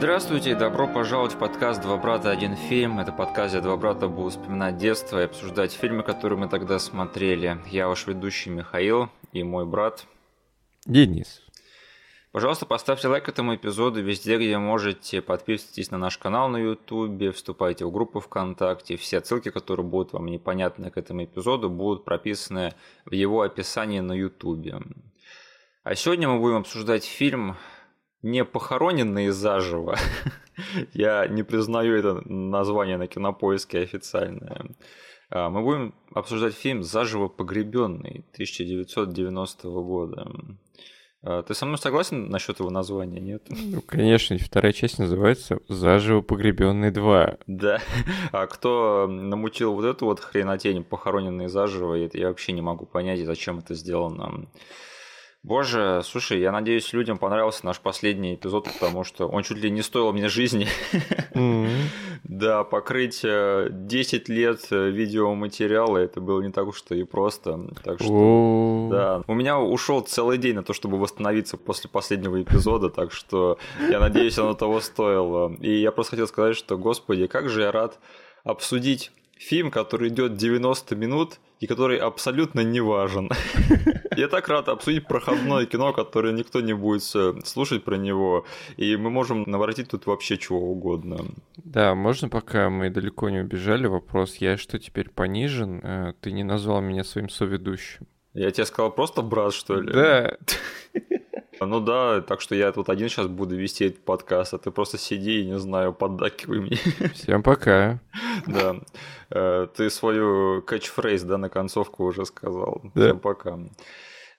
Здравствуйте, добро пожаловать в подкаст «Два брата, один фильм». Это подкаст, где два брата будут вспоминать детство и обсуждать фильмы, которые мы тогда смотрели. Я ваш ведущий Михаил и мой брат Денис. Пожалуйста, поставьте лайк этому эпизоду везде, где можете. Подписывайтесь на наш канал на YouTube, вступайте в группу ВКонтакте. Все ссылки, которые будут вам непонятны к этому эпизоду, будут прописаны в его описании на YouTube. А сегодня мы будем обсуждать фильм «Не похороненные заживо». Я не признаю это название на кинопоиске официальное. А, мы будем обсуждать фильм «Заживо погребенный» 1990 года. А, ты со мной согласен насчет его названия, нет? Ну, конечно, вторая часть называется «Заживо погребенный 2». Да. А кто намутил вот эту вот хренотень, похороненные заживо, это я вообще не могу понять, зачем это сделано. Боже, слушай, я надеюсь, людям понравился наш последний эпизод, потому что он чуть ли не стоил мне жизни. Mm-hmm. да, покрыть 10 э, лет э, видеоматериала, это было не так уж и просто. Так что, oh. да. У меня ушел целый день на то, чтобы восстановиться после последнего эпизода, так что я надеюсь, оно того стоило. И я просто хотел сказать, что, господи, как же я рад обсудить фильм, который идет 90 минут и который абсолютно не важен. Я так рад обсудить проходное кино, которое никто не будет слушать про него, и мы можем наворотить тут вообще чего угодно. Да, можно, пока мы далеко не убежали, вопрос, я что, теперь понижен? Э, ты не назвал меня своим соведущим. Я тебе сказал просто брат, что ли? Да. Ну да, так что я тут один сейчас буду вести этот подкаст, а ты просто сиди и, не знаю, поддакивай мне. Всем пока. Да. Э, ты свою кэтчфрейз, да, на концовку уже сказал. Да. Всем пока.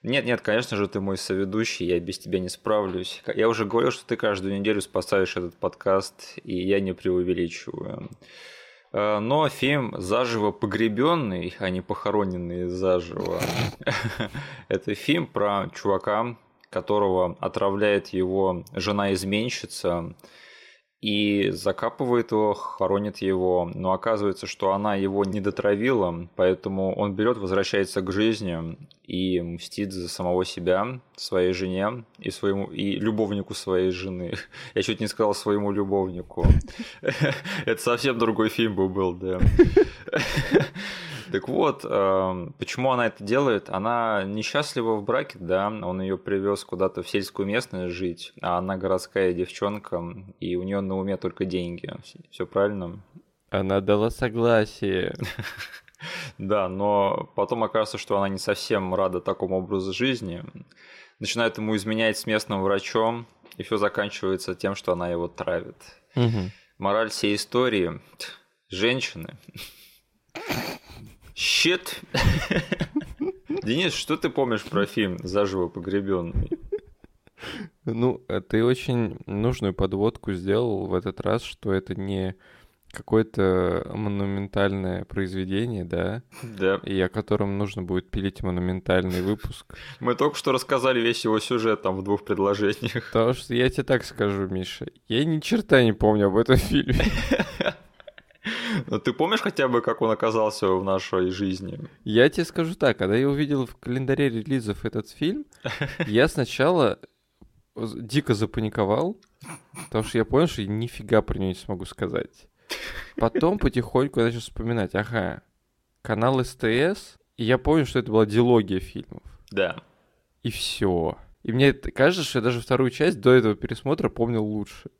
Нет, нет, конечно же, ты мой соведущий, я без тебя не справлюсь. Я уже говорил, что ты каждую неделю спасаешь этот подкаст, и я не преувеличиваю. Э, но фильм «Заживо погребенный», а не «Похороненный заживо», это фильм про чувака, которого отравляет его жена-изменщица, и закапывает его, хоронит его, но оказывается, что она его не дотравила, поэтому он берет, возвращается к жизни и мстит за самого себя, своей жене и своему и любовнику своей жены. Я чуть не сказал своему любовнику. Это совсем другой фильм бы был, да. Так вот, эм, почему она это делает? Она несчастлива в браке, да, он ее привез куда-то в сельскую местность жить, а она городская девчонка, и у нее на уме только деньги. Все правильно? Она дала согласие. Да, но потом окажется, что она не совсем рада такому образу жизни. Начинает ему изменять с местным врачом, и все заканчивается тем, что она его травит. Мораль всей истории – женщины Щит. Денис, что ты помнишь про фильм «Заживо погребенный»? Ну, э, ты очень нужную подводку сделал в этот раз, что это не какое-то монументальное произведение, да? Да. И о котором нужно будет пилить монументальный выпуск. Мы только что рассказали весь его сюжет там в двух предложениях. Потому что я тебе так скажу, Миша, я ни черта не помню об этом фильме. Но ты помнишь хотя бы, как он оказался в нашей жизни? Я тебе скажу так, когда я увидел в календаре релизов этот фильм, я сначала дико запаниковал, потому что я понял, что я нифига про него не смогу сказать. Потом потихоньку я начал вспоминать, ага, канал СТС, и я понял, что это была дилогия фильмов. Да. И все. И мне кажется, что я даже вторую часть до этого пересмотра помнил лучше.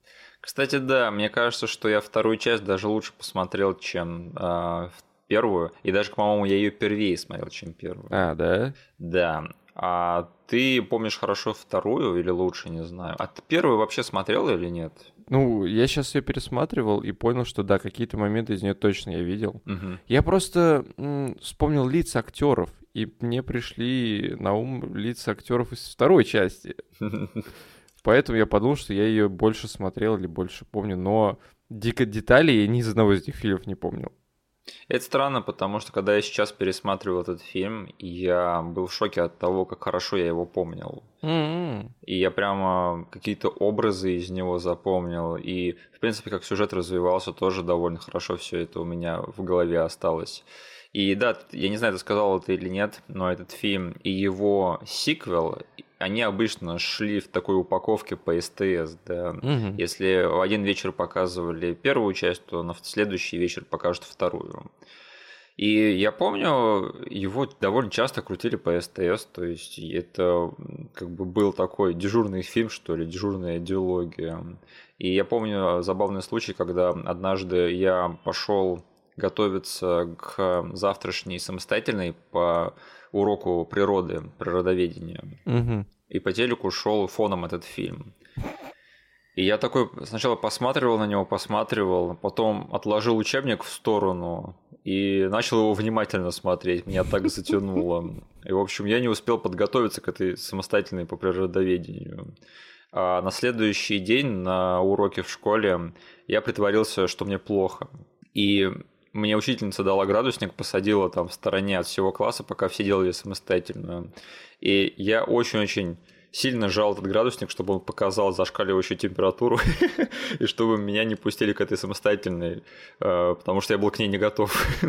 Кстати, да, мне кажется, что я вторую часть даже лучше посмотрел, чем э, первую. И даже, по-моему, я ее первее смотрел, чем первую. А, да? Да. А ты помнишь хорошо вторую или лучше, не знаю. А ты первую вообще смотрел или нет? Ну, я сейчас ее пересматривал и понял, что да, какие-то моменты из нее точно я видел. Угу. Я просто м, вспомнил лица актеров, и мне пришли на ум лица актеров из второй части. Поэтому я подумал, что я ее больше смотрел или больше помню, но дико деталей я ни из одного из этих фильмов не помнил. Это странно, потому что когда я сейчас пересматривал этот фильм, я был в шоке от того, как хорошо я его помнил. Mm-hmm. И я прямо какие-то образы из него запомнил. И, в принципе, как сюжет развивался, тоже довольно хорошо все это у меня в голове осталось. И да, я не знаю, ты сказал это или нет, но этот фильм и его сиквел они обычно шли в такой упаковке по СТС, да. Мгм. Если в один вечер показывали первую часть, то на следующий вечер покажут вторую. И я помню, его довольно часто крутили по СТС, то есть это как бы был такой дежурный фильм, что ли, дежурная идеология. И я помню забавный случай, когда однажды я пошел готовиться к завтрашней самостоятельной по уроку природы, природоведения. Мгм. И по телеку шел фоном этот фильм. И я такой сначала посматривал на него, посматривал, потом отложил учебник в сторону и начал его внимательно смотреть. Меня так затянуло. И, в общем, я не успел подготовиться к этой самостоятельной по природоведению. А на следующий день на уроке в школе я притворился, что мне плохо. И мне учительница дала градусник, посадила там в стороне от всего класса, пока все делали самостоятельно. И я очень-очень сильно сжал этот градусник, чтобы он показал зашкаливающую температуру, и чтобы меня не пустили к этой самостоятельной, э, потому что я был к ней не готов.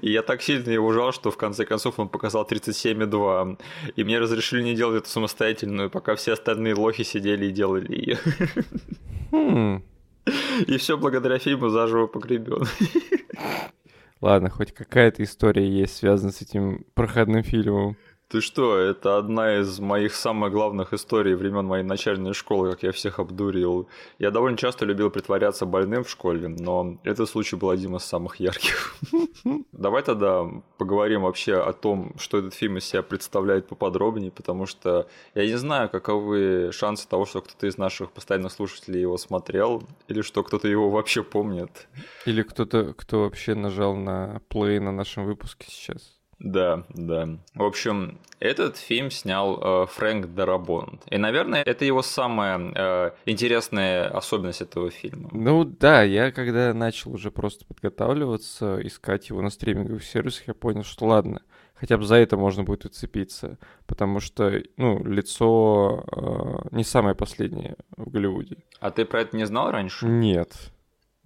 И я так сильно его жал, что в конце концов он показал 37,2. И мне разрешили не делать эту самостоятельную, пока все остальные лохи сидели и делали ее. И все благодаря фильму «Заживо погребен». Ладно, хоть какая-то история есть, связанная с этим проходным фильмом. Ты что, это одна из моих самых главных историй времен моей начальной школы, как я всех обдурил. Я довольно часто любил притворяться больным в школе, но этот случай был одним из самых ярких. Давай тогда поговорим вообще о том, что этот фильм из себя представляет поподробнее, потому что я не знаю, каковы шансы того, что кто-то из наших постоянных слушателей его смотрел, или что кто-то его вообще помнит. Или кто-то, кто вообще нажал на плей на нашем выпуске сейчас. Да, да. В общем, этот фильм снял э, Фрэнк Дарабонт. И, наверное, это его самая э, интересная особенность этого фильма. Ну да, я когда начал уже просто подготавливаться, искать его на стриминговых сервисах, я понял, что ладно, хотя бы за это можно будет уцепиться, потому что, ну, лицо э, не самое последнее в Голливуде. А ты про это не знал раньше? Нет.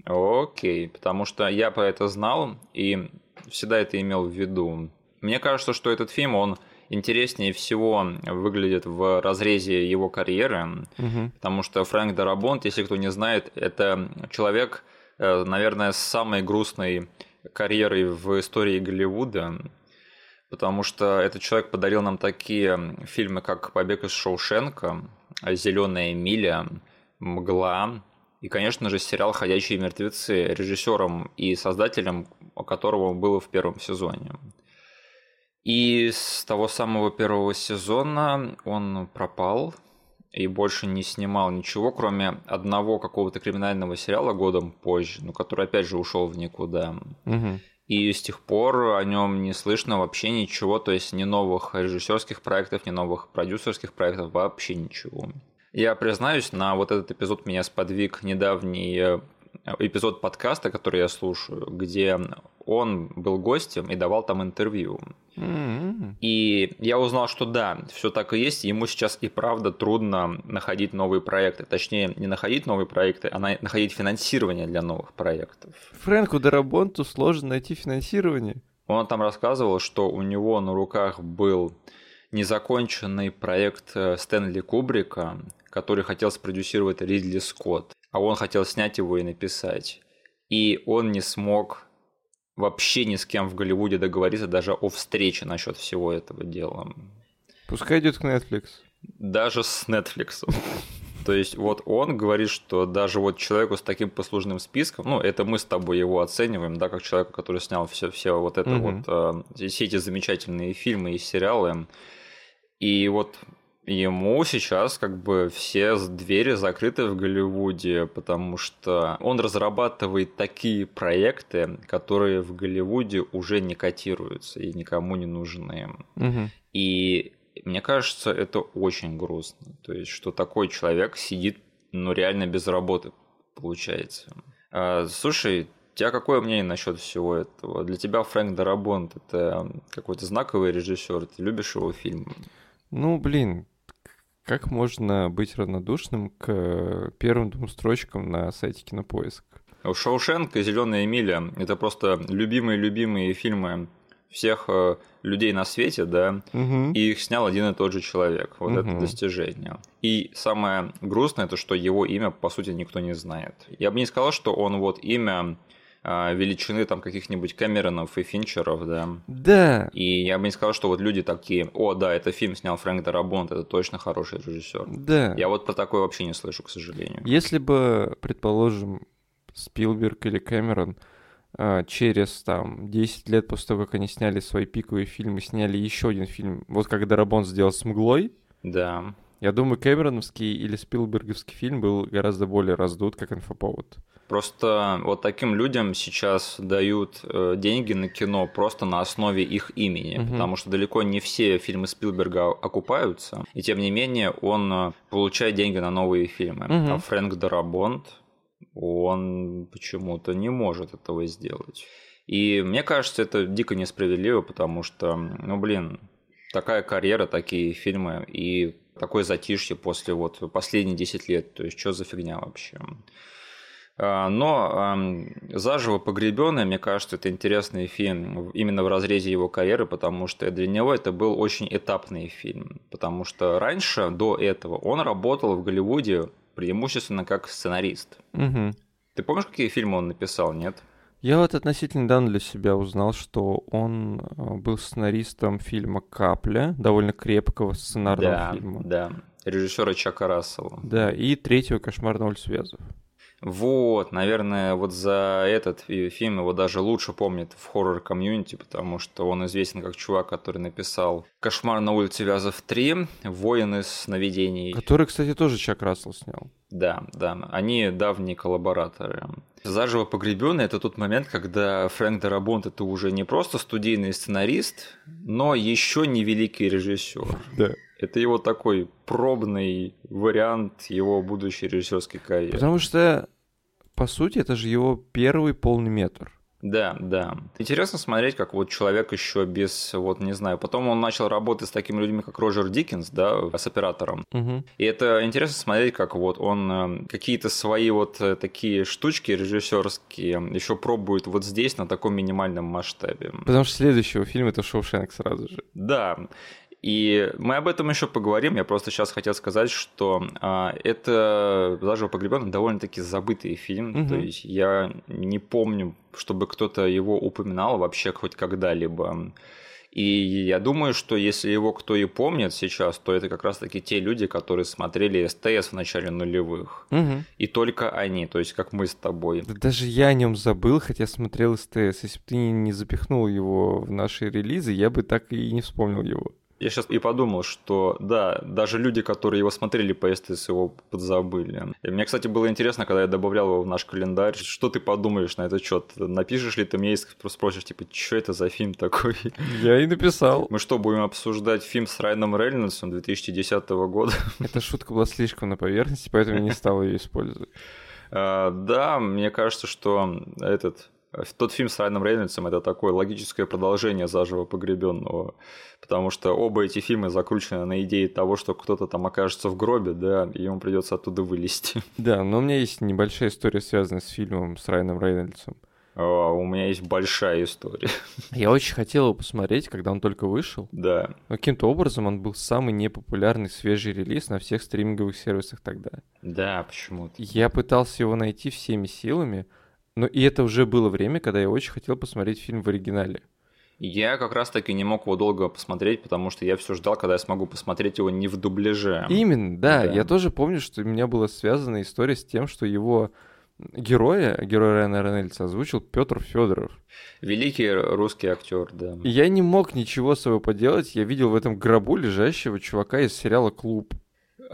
Окей, потому что я про это знал и всегда это имел в виду. Мне кажется, что этот фильм, он интереснее всего выглядит в разрезе его карьеры, Мгм. потому что Фрэнк Дарабонт, если кто не знает, это человек, э, наверное, с самой грустной карьерой в истории Голливуда, потому что этот человек подарил нам такие фильмы, как «Побег из Шоушенка», «Зеленая миля», «Мгла», и, конечно же, сериал «Ходячие мертвецы», режиссером и создателем которого он был в первом сезоне. И с того самого первого сезона он пропал и больше не снимал ничего, кроме одного какого-то криминального сериала годом позже, ну, который опять же ушел в никуда. Мгм. И с тех пор о нем не слышно вообще ничего, то есть ни новых режиссерских проектов, ни новых продюсерских проектов, вообще ничего. Я признаюсь, на вот этот эпизод меня сподвиг недавний э, эпизод подкаста, который я слушаю, где он был гостем и давал там интервью. М-м. И я узнал, что да, все так и есть, ему сейчас и правда трудно находить новые проекты. Точнее, не находить новые проекты, а на- находить финансирование для новых проектов. Фрэнку Дарабонту сложно найти финансирование. Он там рассказывал, что у него на руках был незаконченный проект э, Стэнли Кубрика, который хотел спродюсировать Ридли Скотт, а он хотел снять его и написать. И он не смог вообще ни с кем в Голливуде договориться даже о встрече насчет всего этого дела. Пускай идет к Netflix. Даже с Netflix. То есть вот он говорит, что даже вот человеку с таким послужным списком, ну это мы с тобой его оцениваем, да, как человека, который снял все, все вот это Мгм. вот, э, все эти замечательные фильмы и сериалы. И вот ему сейчас как бы все двери закрыты в Голливуде, потому что он разрабатывает такие проекты, которые в Голливуде уже не котируются и никому не нужны. Мгм. И мне кажется, это очень грустно. То есть, что такой человек сидит, ну, реально без работы, получается. А, слушай, у тебя какое мнение насчет всего этого? Для тебя Фрэнк Дарабонт это какой-то знаковый режиссер, ты любишь его фильмы? Ну, блин, как можно быть равнодушным к первым двум строчкам на сайте Кинопоиск? Шоушенк и Зеленая миля это просто любимые-любимые фильмы всех э, людей на свете, да, Мгм. и их снял один и тот же человек. Вот это Мгм. достижение. И самое грустное, это что его имя, по сути, никто не знает. Я бы не сказал, что он вот имя а, величины там каких-нибудь Кэмеронов и Финчеров, да. Да, И я бы не сказал, что вот люди такие, о, да, это фильм снял Фрэнк Дарабонт, это точно хороший режиссер. да. Я вот про такое вообще не слышу, к сожалению. Если бы, предположим, Спилберг или Кэмерон а, через там 10 лет после того, как они сняли свои пиковые фильмы, сняли еще один фильм, вот как Дарабон сделал с «Мглой», Да. я думаю, Кэмероновский или Спилберговский фильм был гораздо более раздут, как инфоповод. Просто вот таким людям сейчас дают э, деньги на кино просто на основе их имени, Мгм. потому что далеко не все фильмы Спилберга окупаются, и тем не менее он э, получает деньги на новые фильмы. Мгм. А Фрэнк Дарабонт, он почему-то не может этого сделать. И мне кажется, это дико несправедливо, потому что, ну блин, такая карьера, такие фильмы и такое затишье после вот последних 10 лет. То есть, что за фигня вообще? А, Но «Заживо погребенный», мне кажется, это интересный фильм именно в разрезе его карьеры, потому что для него это был очень этапный фильм. Потому что раньше, до этого, он работал в Голливуде преимущественно как сценарист. Мгм. Ты помнишь, какие фильмы он написал, нет? Я вот относительно недавно для себя узнал, что он а, был сценаристом фильма «Капля», довольно крепкого сценарного да, фильма. да. Режиссера Чака Рассела. Да, и третьего «Кошмар на улице Вязов». Вот, наверное, вот за этот фи- фильм его даже лучше помнят в хоррор-комьюнити, потому что он известен как чувак, который написал «Кошмар на улице Вязов 3», «Воин из сновидений». Который, кстати, тоже Чак Рассел снял. Да, да, они давние коллабораторы. Заживо погребенный это тот момент, когда Фрэнк Дарабонт это уже не просто студийный сценарист, но еще не великий режиссер. Да. Это его такой пробный вариант его будущей режиссерской карьеры. Потому что, по сути, это же его первый полный метр. Да, да. Интересно смотреть, как вот человек еще без, вот не знаю, потом он начал работать с такими людьми, как Роджер Диккенс, да, с оператором. Мгм. И это интересно смотреть, как вот он э, какие-то свои вот э, такие штучки режиссерские еще пробует вот здесь на таком минимальном масштабе. Потому что следующего фильма это Шоушенк сразу же. Да. И мы об этом еще поговорим. Я просто сейчас хотел сказать, что а, это «Заживо погребенный» довольно-таки забытый фильм. Мгм. То есть я не помню, чтобы кто-то его упоминал вообще хоть когда-либо. И я думаю, что если его кто и помнит сейчас, то это как раз-таки те люди, которые смотрели СТС в начале нулевых. Мгм. И только они, то есть как мы с тобой. Да даже я о нем забыл, хотя смотрел СТС. Если бы ты не запихнул его в наши релизы, я бы так и не вспомнил его. Я сейчас и подумал, что да, даже люди, которые его смотрели по СТС, его подзабыли. И мне, кстати, было интересно, когда я добавлял его в наш календарь, что ты подумаешь на этот счет? Напишешь ли ты мне и спросишь, типа, что это за фильм такой? Я и написал. Мы что, будем обсуждать фильм с Райаном Рейнольдсом 2010 года? Эта шутка была слишком на поверхности, поэтому я не стал ее использовать. А, Да, мне кажется, что этот тот фильм с Райаном Рейнольдсом это такое логическое продолжение заживо погребенного, потому что оба эти фильмы закручены на идее того, что кто-то там окажется в гробе, да, и ему придется оттуда вылезти. Да, но у меня есть небольшая история, связанная с фильмом с Райаном Рейнольдсом. А, У меня есть большая история. Я очень хотел его посмотреть, когда он только вышел. Да. Но каким-то образом он был самый непопулярный свежий релиз на всех стриминговых сервисах тогда. Да, почему-то. Я пытался его найти всеми силами, но и это уже было время, когда я очень хотел посмотреть фильм в оригинале. Я как раз таки не мог его долго посмотреть, потому что я все ждал, когда я смогу посмотреть его не в дубляже. Именно, да, Да. Я тоже помню, что у меня была связана история с тем, что его героя, героя Райана Рейнольдса, озвучил Петр Федоров. Великий русский актер, да. И я не мог ничего с собой поделать. Я видел в этом гробу лежащего чувака из сериала Клуб.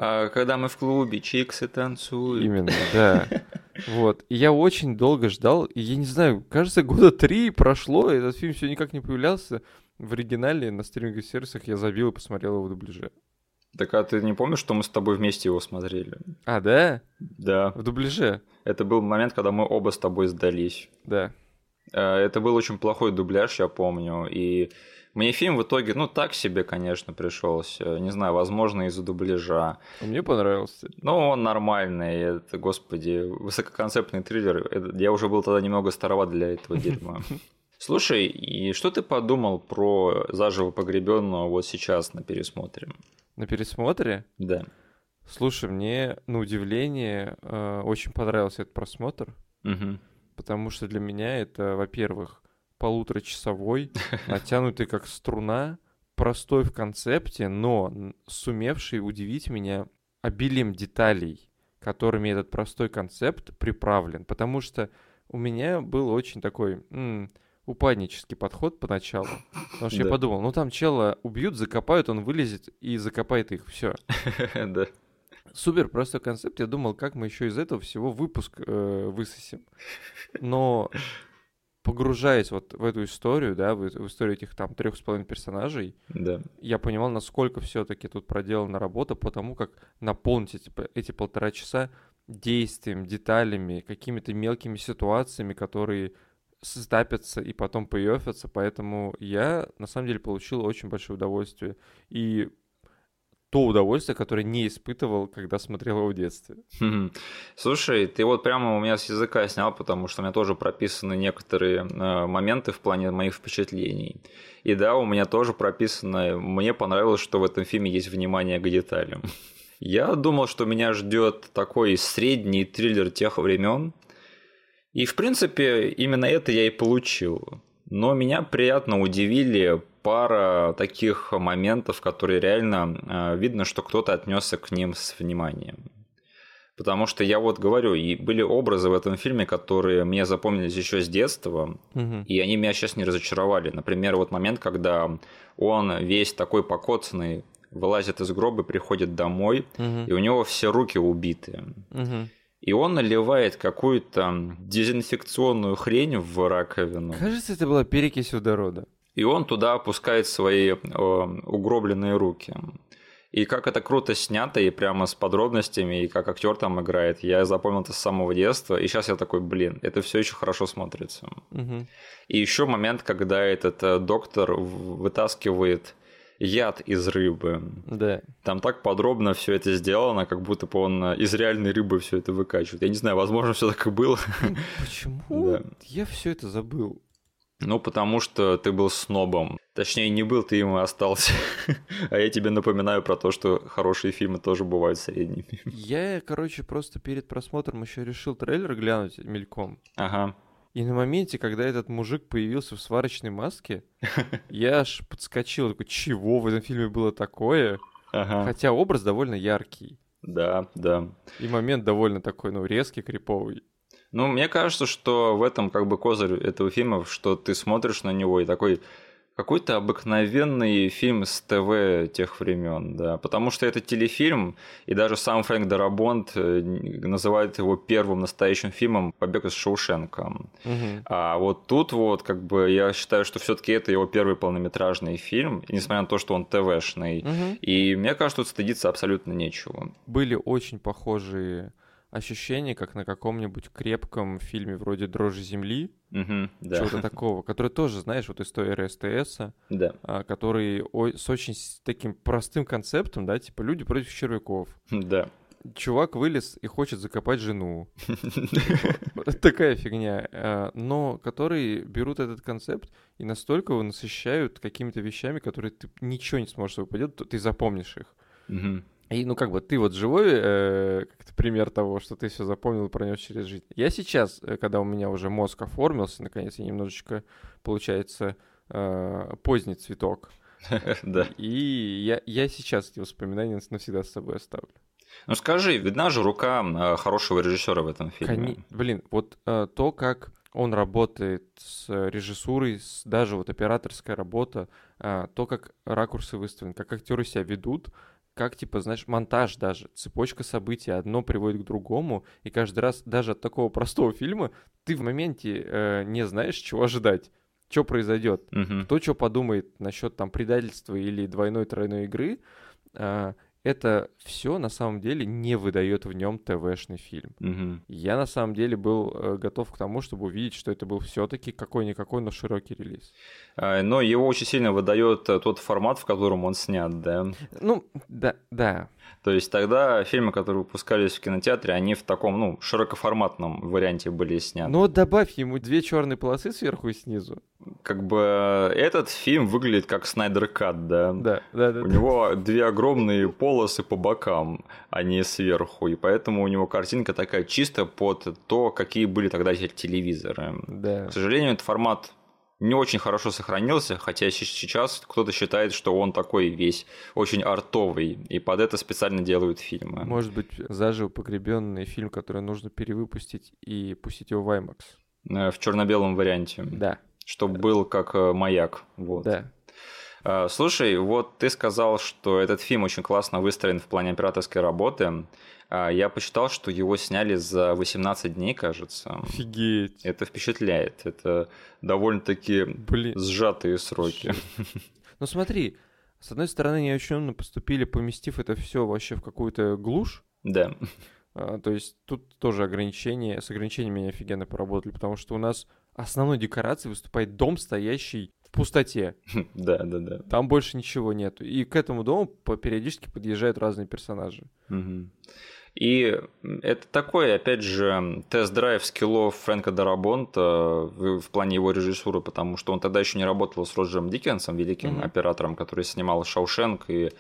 А когда мы в клубе, чиксы танцуют. Именно, да. Вот. И я очень долго ждал, и я не знаю, кажется, года три прошло, и этот фильм все никак не появлялся. В оригинале на стриминговых сервисах я забил и посмотрел его в дубляже. Так а ты не помнишь, что мы с тобой вместе его смотрели? А, да? Да. В дубляже? Это был момент, когда мы оба с тобой сдались. Да. Э, Это был очень плохой дубляж, я помню. И мне фильм в итоге, ну, так себе, конечно, пришелся. Не знаю, возможно, из-за дубляжа. Мне понравился. Но он нормальный. Это, господи, высококонцептный триллер. Я уже был тогда немного староват для этого дерьма. Слушай, и что ты подумал про заживо погребенного вот сейчас на пересмотре? На пересмотре? Да. Слушай, мне на удивление э, очень понравился этот просмотр, Угу. потому что для меня это, во-первых, полуторачасовой, натянутый как струна, простой в концепте, но сумевший удивить меня обилием деталей, которыми этот простой концепт приправлен. Потому что у меня был очень такой м, упаднический подход поначалу. Потому что я подумал, ну там чела убьют, закопают, он вылезет и закопает их. Все. Да. Супер простой концепт. Я думал, как мы еще из этого всего выпуск э, высосим. Но погружаясь вот в эту историю, да, в, в историю этих там трех с половиной персонажей, Да. я понимал, насколько все-таки тут проделана работа, потому как наполнить эти, эти полтора часа действием, деталями, какими-то мелкими ситуациями, которые стапятся и потом появятся, поэтому я на самом деле получил очень большое удовольствие. И то удовольствие, которое не испытывал, когда смотрел его в детстве. Слушай, ты вот прямо у меня с языка снял, потому что у меня тоже прописаны некоторые э, моменты в плане моих впечатлений. И да, у меня тоже прописано, мне понравилось, что в этом фильме есть внимание к деталям. Я думал, что меня ждет такой средний триллер тех времен. И, в принципе, именно это я и получил. Но меня приятно удивили пара таких моментов, которые реально э, видно, что кто-то отнесся к ним с вниманием. Потому что я вот говорю, и были образы в этом фильме, которые мне запомнились еще с детства, Мгм. и они меня сейчас не разочаровали. Например, вот момент, когда он весь такой покоцанный вылазит из гроба, приходит домой, Мгм. и у него все руки убиты. Мгм. И он наливает какую-то дезинфекционную хрень в раковину. Кажется, это была перекись водорода. И он туда опускает свои э, угробленные руки. И как это круто снято, и прямо с подробностями, и как актер там играет. Я запомнил это с самого детства. И сейчас я такой, блин, это все еще хорошо смотрится. Мгм. И еще момент, когда этот э, доктор вытаскивает яд из рыбы. Да. Там так подробно все это сделано, как будто бы он э, из реальной рыбы все это выкачивает. Я не знаю, возможно, все так и было. Почему? Да. Я все это забыл. Ну, потому что ты был снобом. Точнее, не был, ты им и остался. А я тебе напоминаю про то, что хорошие фильмы тоже бывают средними. Я, короче, просто перед просмотром еще решил трейлер глянуть мельком. Ага. И на моменте, когда этот мужик появился в сварочной маске, я аж подскочил, такой, чего в этом фильме было такое? Ага. Хотя образ довольно яркий. Да, да. И момент довольно такой, ну, резкий, криповый. Ну, мне кажется, что в этом как бы козырь этого фильма, что ты смотришь на него и такой какой-то обыкновенный фильм с ТВ тех времен, да, потому что это телефильм, и даже сам Фрэнк Дарабонт э, называет его первым настоящим фильмом «Побег из Шоушенка». Мгм. А вот тут вот, как бы, я считаю, что все таки это его первый полнометражный фильм, несмотря на то, что он ТВшный. Мгм. И мне кажется, тут стыдиться абсолютно нечего. Были очень похожие ощущения, как на каком-нибудь крепком фильме вроде «Дрожжи земли», да. чего-то такого, который тоже, знаешь, вот история СТС, Да. а, который с очень таким простым концептом, да, типа люди против червяков. Да. Чувак вылез и хочет закопать жену. Такая фигня. а, Но которые берут этот концепт и настолько его насыщают какими-то вещами, которые ты ничего не сможешь с собой поделать, ты запомнишь их. И, ну, как бы, ты вот живой, э, как-то пример того, что ты все запомнил и пронес через жизнь. Я сейчас, э, когда у меня уже мозг оформился, наконец, я немножечко, получается, э, поздний цветок. Да. И я, я сейчас эти воспоминания навсегда с собой оставлю. Ну скажи, видна же рука э, хорошего режиссера в этом фильме. Кони- Блин, вот э, то, как он работает с режиссурой, с- даже вот операторская работа, а, то, как ракурсы выставлены, как актеры себя ведут, как, типа, знаешь, монтаж даже, цепочка событий, одно приводит к другому, и каждый раз даже от такого простого фильма ты в моменте э, не знаешь, чего ожидать, что произойдет. Мгм. Кто что подумает насчет там предательства или двойной-тройной игры, а, это все на самом деле не выдает в нем ТВшный фильм. Мгм. Я на самом деле был э, готов к тому, чтобы увидеть, что это был все-таки какой-никакой, но широкий релиз. А, Но его очень сильно выдает э, тот формат, в котором он снят, да. Ну, да, да. То есть тогда фильмы, которые выпускались в кинотеатре, они в таком, ну, широкоформатном варианте были сняты. Ну вот добавь ему две черные полосы сверху и снизу. Как бы этот фильм выглядит как Снайдер Кат, да? Да, да, да. У него две огромные полосы по бокам, а не сверху, и поэтому у него картинка такая чисто под то, какие были тогда телевизоры. Да. К сожалению, этот формат не очень хорошо сохранился, хотя сейчас кто-то считает, что он такой весь очень артовый, и под это специально делают фильмы. Может быть, заживо погребенный фильм, который нужно перевыпустить и пустить его в IMAX. Э, в черно-белом варианте. Да. Чтобы был как э, маяк. Вот. Да. Э, слушай, вот ты сказал, что этот фильм очень классно выстроен в плане операторской работы. А, я посчитал, что его сняли за 18 дней, кажется. Офигеть. Это впечатляет. Это довольно-таки Блин. сжатые сроки. Ну смотри, с одной стороны, они очень поступили, поместив это все вообще в какую-то глушь. Да. А, то есть тут тоже ограничения, с ограничениями они офигенно поработали, потому что у нас основной декорацией выступает дом, стоящий в пустоте. Да, да, да. Там больше ничего нету. И к этому дому периодически подъезжают разные персонажи. Угу. И это такой, опять же, тест-драйв скиллов Фрэнка Дарабонта в, в плане его режиссуры, потому что он тогда еще не работал с Роджером Диккенсом, великим mm-hmm. оператором, который снимал Шаушенк и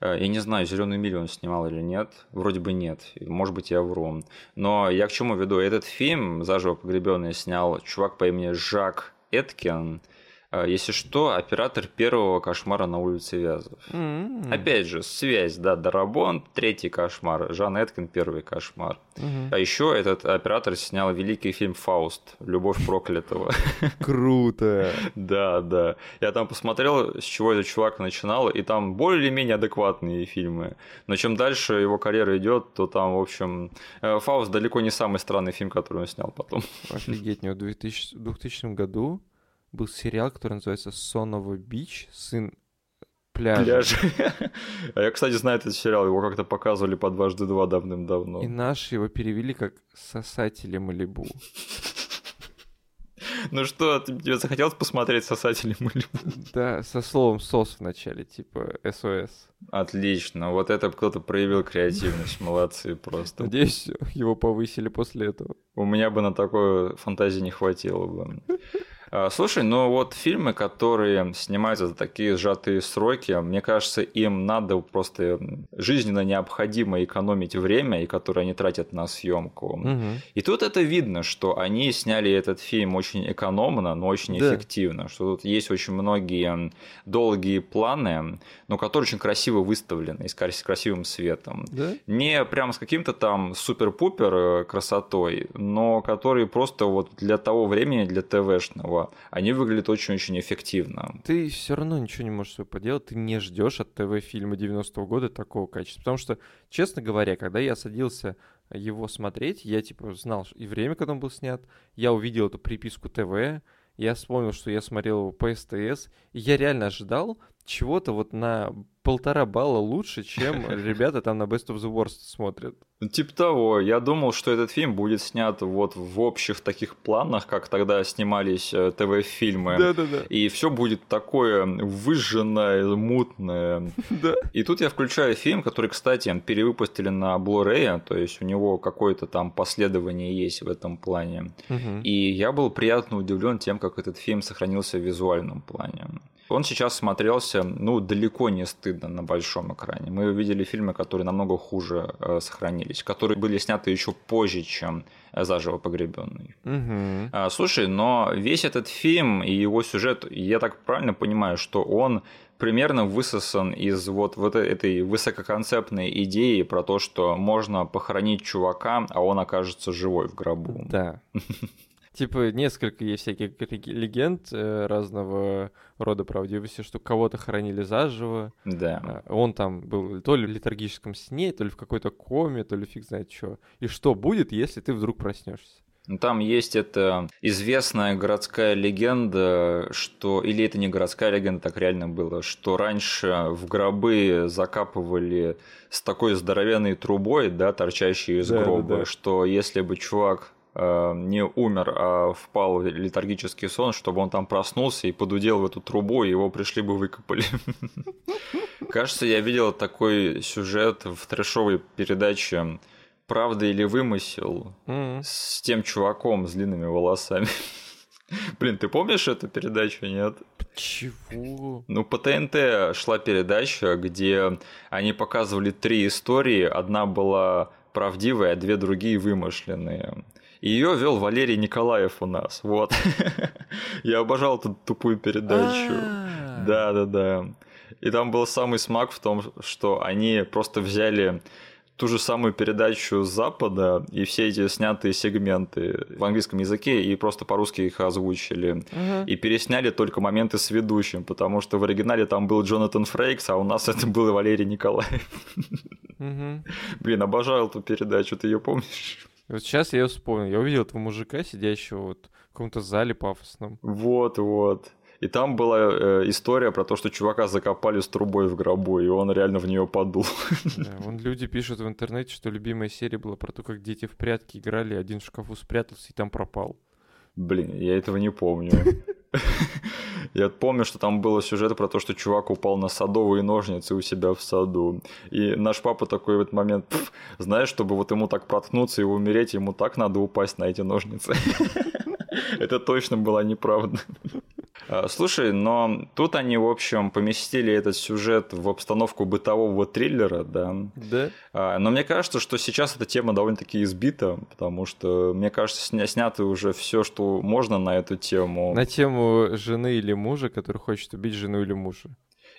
э, я не знаю, зеленую милю он снимал или нет. Вроде бы нет. Может быть, я вру. Но я к чему веду? Этот фильм «Заживо погребенный» снял чувак по имени Жак Эткин. А, если что, оператор первого кошмара на улице Вязов. Mm-hmm. Опять же, связь, да, Дарабон, третий кошмар, Жан Эткин, первый кошмар. Mm-hmm. А еще этот оператор снял великий фильм Фауст, Любовь проклятого. Круто. Да, да. Я там посмотрел, с чего этот чувак начинал, и там более-менее адекватные фильмы. Но чем дальше его карьера идет, то там, в общем, э, Фауст далеко не самый странный фильм, который он снял потом. Офигеть, у него в 2000 году был сериал, который называется «Соново Бич», сын пляжа. Пляж. А я, кстати, знаю этот сериал, его как-то показывали по дважды два давным-давно. И наши его перевели как «Сосатели Малибу». Ну что, тебе захотелось посмотреть «Сосатели Малибу»? Да, со словом «сос» в начале, типа «СОС». Отлично, вот это кто-то проявил креативность, молодцы просто. Надеюсь, его повысили после этого. У меня бы на такое фантазии не хватило бы. А, слушай, ну вот фильмы, которые снимаются за такие сжатые сроки, мне кажется, им надо просто жизненно необходимо экономить время, и которое они тратят на съемку. Угу. И тут это видно, что они сняли этот фильм очень экономно, но очень да. эффективно, что тут есть очень многие долгие планы, но которые очень красиво выставлены и с красивым светом. Да? Не прям с каким-то там супер-пупер э, красотой, но которые просто вот для того времени, для ТВшного они выглядят очень-очень эффективно. Ты все равно ничего не можешь поделать, ты не ждешь от ТВ-фильма 90-го года такого качества. Потому что, честно говоря, когда я садился его смотреть, я типа знал и время, когда он был снят, я увидел эту приписку ТВ, я вспомнил, что я смотрел его по СТС, и я реально ожидал чего-то вот на полтора балла лучше, чем ребята там на Best of the Worst смотрят. Типа того, я думал, что этот фильм будет снят вот в общих таких планах, как тогда снимались э, ТВ-фильмы. Да-да-да. И все будет такое выжженное, мутное. Да. И тут я включаю фильм, который, кстати, перевыпустили на Blu-ray, то есть у него какое-то там последование есть в этом плане. И я был приятно удивлен тем, как этот фильм сохранился в визуальном плане. Он сейчас смотрелся, ну, далеко не стыдно на большом экране. Мы увидели фильмы, которые намного хуже э, сохранились, которые были сняты еще позже, чем заживо погребенный. Угу. А, слушай, но весь этот фильм и его сюжет, я так правильно понимаю, что он примерно высосан из вот, вот этой высококонцептной идеи про то, что можно похоронить чувака, а он окажется живой в гробу. Да. Типа несколько есть всяких легенд э, разного рода правдивости, что кого-то хоронили заживо. Да. А, он там был то ли в летаргическом сне, то ли в какой-то коме, то ли фиг знает что. И что будет, если ты вдруг проснешься? Ну, там есть эта известная городская легенда, что... Или это не городская легенда, так реально было, что раньше в гробы закапывали с такой здоровенной трубой, да, торчащей из да, гроба, да, да. что если бы чувак не умер, а впал в летаргический сон, чтобы он там проснулся и подудел в эту трубу, и его пришли бы выкопали. Кажется, я видел такой сюжет в трэшовой передаче «Правда или вымысел» с тем чуваком с длинными волосами. Блин, ты помнишь эту передачу, нет? Чего? Ну, по ТНТ шла передача, где они показывали три истории. Одна была правдивая, а две другие вымышленные. Ее вел Валерий Николаев у нас. Вот. Я обожал эту тупую передачу. А. Да, да, да. И там был самый смак в том, что они просто взяли ту же самую передачу с Запада и все эти снятые сегменты в английском языке и просто по-русски их озвучили. Ага. И пересняли только моменты с ведущим, потому что в оригинале там был Джонатан Фрейкс, а у нас это был Валерий Николаев. Мгм. Блин, обожал эту передачу, ты ее помнишь? Вот сейчас я вспомнил. Я увидел этого мужика, сидящего вот в каком-то зале пафосном. Вот, вот. И там была э, история про то, что чувака закопали с трубой в гробу, и он реально в нее подул. Да, вон люди пишут в интернете, что любимая серия была про то, как дети в прятки играли, один в шкафу спрятался и там пропал. Блин, я этого не помню. Я помню, что там было сюжет про то, что чувак упал на садовые ножницы у себя в саду. И наш папа такой в этот момент, «Пф, знаешь, чтобы вот ему так проткнуться и умереть, ему так надо упасть на эти ножницы. Это точно была неправда. А, Слушай, но тут они, в общем, поместили этот сюжет в обстановку бытового триллера, да. Да? А, Но мне кажется, что сейчас эта тема довольно-таки избита, потому что, мне кажется, сня- снято уже все, что можно на эту тему. На тему жены или мужа, который хочет убить жену или мужа.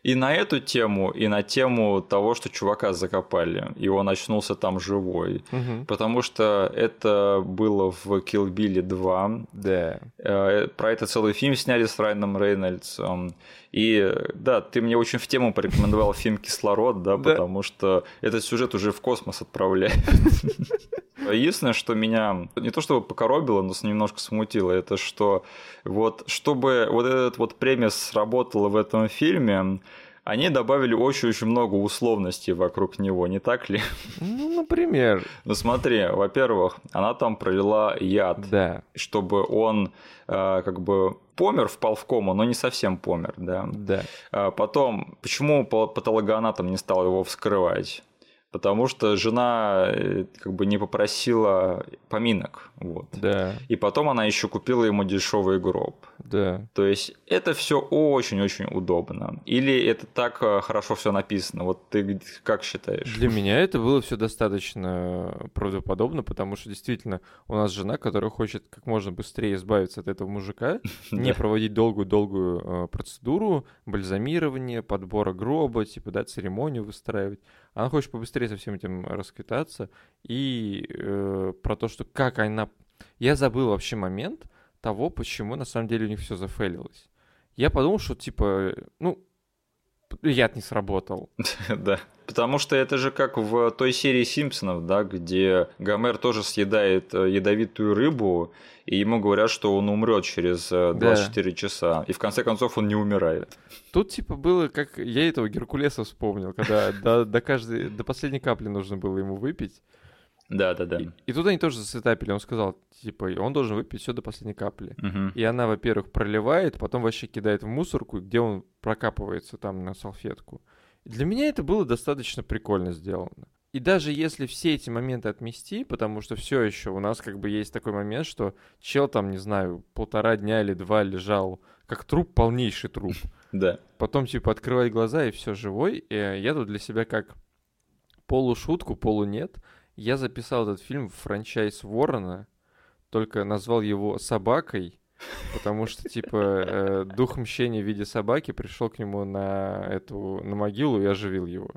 И на эту тему, и на тему того, что чувака закопали, и он очнулся там живой. Мгм. Потому что это было в Kill Bill 2. Да. Э, Про это целый фильм сняли с Райаном Рейнольдсом. И да, ты мне очень в тему порекомендовал фильм «Кислород», Да. потому что этот сюжет уже в космос отправляет. Единственное, что меня не то чтобы покоробило, но немножко смутило, это что вот чтобы вот этот вот премис сработал в этом фильме, они добавили очень-очень много условностей вокруг него, не так ли? Ну, например. Ну смотри, во-первых, она там провела яд, Да. чтобы он э, как бы помер, впал в кому, но не совсем помер, да. Да. А потом, почему па- патологоанатом не стал его вскрывать? Потому что жена э, как бы не попросила поминок, вот. Да. И потом она еще купила ему дешевый гроб. Да. То есть это все очень-очень удобно. Или это так э, хорошо все написано? Вот ты как считаешь? Для меня это было все достаточно правдоподобно, потому что действительно у нас жена, которая хочет как можно быстрее избавиться от этого мужика, не проводить долгую-долгую э, процедуру бальзамирования, подбора гроба, типа, да, церемонию выстраивать. Она хочет побыстрее со всем этим расквитаться. И э, про то, что как она... Я забыл вообще момент того, почему на самом деле у них все зафейлилось. Я подумал, что типа, ну, яд не сработал. Да. Потому что это же как в той серии Симпсонов, да, где Гомер тоже съедает э, ядовитую рыбу, и ему говорят, что он умрет через э, 24 часа. И в конце концов он не умирает. Тут типа было, как я этого Геркулеса вспомнил, когда до, до каждой, до последней капли нужно было ему выпить. Да, да, да. И, и тут они тоже засетапили, он сказал, типа, он должен выпить все до последней капли. Мгм. И она, во-первых, проливает, потом вообще кидает в мусорку, где он прокапывается там на салфетку. И для меня это было достаточно прикольно сделано. И даже если все эти моменты отмести, потому что все еще у нас как бы есть такой момент, что чел там, не знаю, полтора дня или два лежал как труп, полнейший труп. Да. Потом, типа, открывать глаза, и все живой. И я тут для себя как полушутку, полу нет. Я записал этот фильм в франчайз Ворона, только назвал его «Собакой», потому что, типа, э, дух мщения в виде собаки пришел к нему на эту, на могилу и оживил его.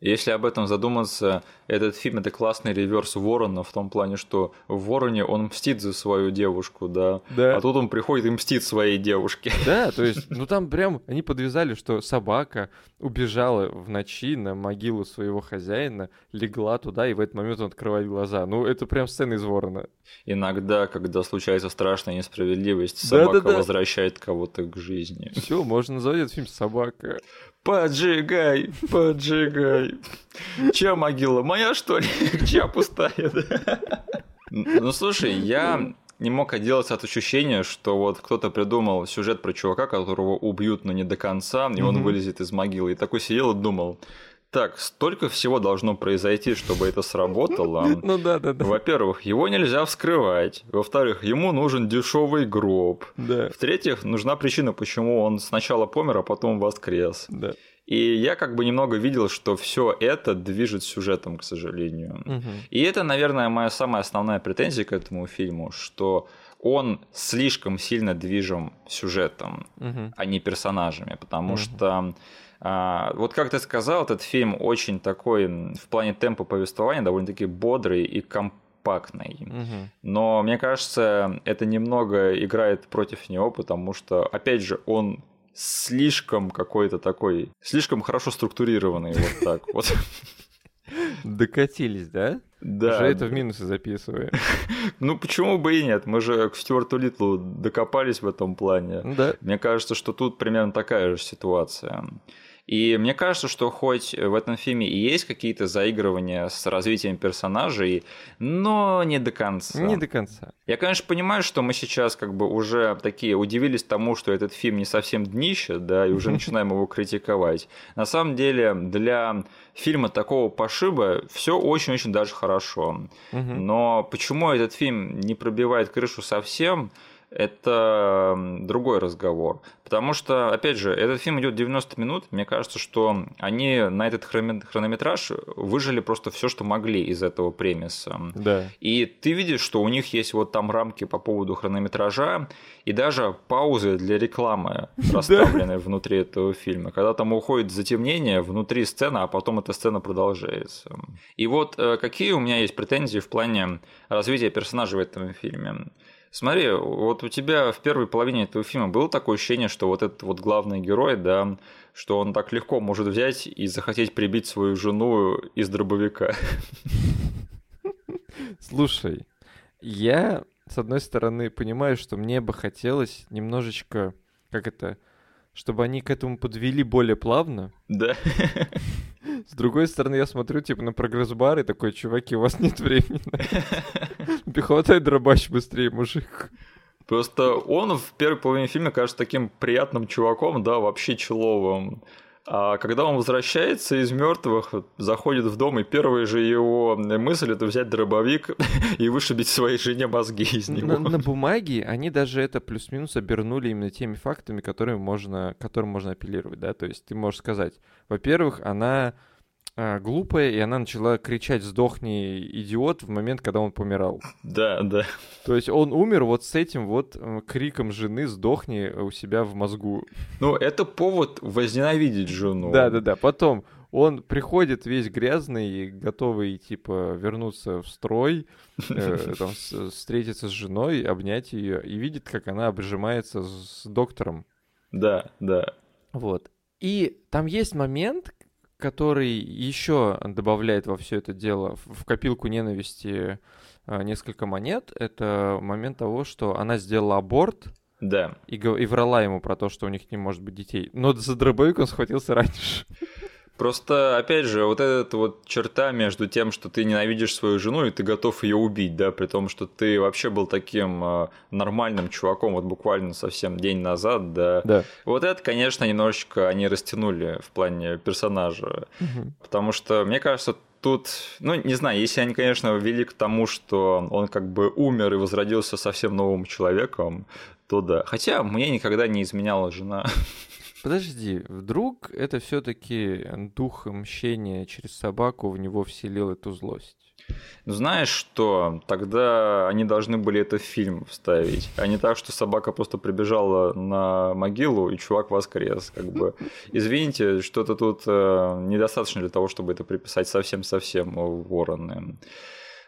Если об этом задуматься, этот фильм это классный реверс Ворона в том плане, что в Вороне он мстит за свою девушку, да. Да. А тут он приходит и мстит своей девушке. Да, то есть, ну там прям они подвязали, что собака убежала в ночи на могилу своего хозяина, легла туда, и в этот момент он открывает глаза. Ну, это прям сцена из Ворона. Иногда, когда случается страшная несправедливость, собака возвращает кого-то к жизни. Все, можно назвать этот фильм «Собака». Поджигай, поджигай. Чья могила? Моя, что ли? Чья пустая? Ну, слушай, я не мог отделаться от ощущения, что вот кто-то придумал сюжет про чувака, которого убьют, но не до конца, и он вылезет из могилы. И такой сидел и думал, так, столько всего должно произойти, чтобы это сработало. Ну да, да, да. Во-первых, его нельзя вскрывать. Во-вторых, ему нужен дешевый гроб. Да. В-третьих, нужна причина, почему он сначала помер, а потом воскрес. Да. И я как бы немного видел, что все это движет сюжетом, к сожалению. И это, наверное, моя самая основная претензия к этому фильму, что он слишком сильно движим сюжетом, а не персонажами, потому что вот как ты сказал, этот фильм очень такой в плане темпа повествования довольно-таки бодрый и компактный. Мгм. Но мне кажется, это немного играет против него, потому что, опять же, он слишком какой-то такой, слишком хорошо структурированный, вот так вот. Докатились, да? Да. Уже это в минусы записываем. Ну почему бы и нет? Мы же к Стюарту Литлу докопались в этом плане. Да. Мне кажется, что тут примерно такая же ситуация. И мне кажется, что хоть в этом фильме и есть какие-то заигрывания с развитием персонажей, но не до конца. Не до конца. Я, конечно, понимаю, что мы сейчас как бы уже такие удивились тому, что этот фильм не совсем днище, да, и уже начинаем его критиковать. На самом деле, для фильма такого пошиба все очень-очень даже хорошо. Но почему этот фильм не пробивает крышу совсем, это другой разговор. Потому что, опять же, этот фильм идет 90 минут. Мне кажется, что они на этот хронометраж выжили просто все, что могли из этого премиса. Да. И ты видишь, что у них есть вот там рамки по поводу хронометража и даже паузы для рекламы расставлены внутри этого фильма. Когда там уходит затемнение внутри сцены, а потом эта сцена продолжается. И вот э, какие у меня есть претензии в плане развития персонажей в этом фильме. Смотри, вот у тебя в первой половине этого фильма было такое ощущение, что вот этот вот главный герой, да, что он так легко может взять и захотеть прибить свою жену из дробовика. Слушай, я, с одной стороны, понимаю, что мне бы хотелось немножечко, как это, чтобы они к этому подвели более плавно. Да. С другой стороны, я смотрю, типа, на прогресс-бар и такой, чуваки, у вас нет времени. это. Хватай дробач быстрее, мужик. Просто он в первой половине фильма кажется таким приятным чуваком, да, вообще человым. А когда он возвращается из мертвых, заходит в дом, и первая же его мысль это взять дробовик и вышибить своей жене мозги из него. На, на бумаге они даже это плюс-минус обернули именно теми фактами, которыми можно, которым можно апеллировать, да, то есть ты можешь сказать, во-первых, она глупая, и она начала кричать «сдохни, идиот» в момент, когда он помирал. Да, да. То есть он умер вот с этим вот э, криком жены «сдохни» у себя в мозгу. Ну, это повод возненавидеть жену. Да-да-да, потом он приходит весь грязный, готовый, типа, вернуться в строй, э, там, с- встретиться с женой, обнять ее, и видит, как она обжимается с доктором. Да, да. Вот. И там есть момент, который еще добавляет во все это дело в копилку ненависти э, несколько монет. Это момент того, что она сделала аборт Да. и, и врала ему про то, что у них не может быть детей. Но за дробовик он схватился раньше. Просто, опять же, вот эта вот черта между тем, что ты ненавидишь свою жену и ты готов ее убить, да, при том, что ты вообще был таким э, нормальным чуваком вот буквально совсем день назад, да. Да. Вот это, конечно, немножечко они растянули в плане персонажа, потому что, мне кажется, тут, ну, не знаю, если они, конечно, вели к тому, что он как бы умер и возродился совсем новым человеком, то да. Хотя мне никогда не изменяла жена. Подожди, вдруг это все-таки дух мщения через собаку в него вселил эту злость? Ну, знаешь что, тогда они должны были это в фильм вставить, а не так, что собака просто прибежала на могилу, и чувак воскрес. Как бы. Извините, что-то тут э, недостаточно для того, чтобы это приписать совсем-совсем вороны. А,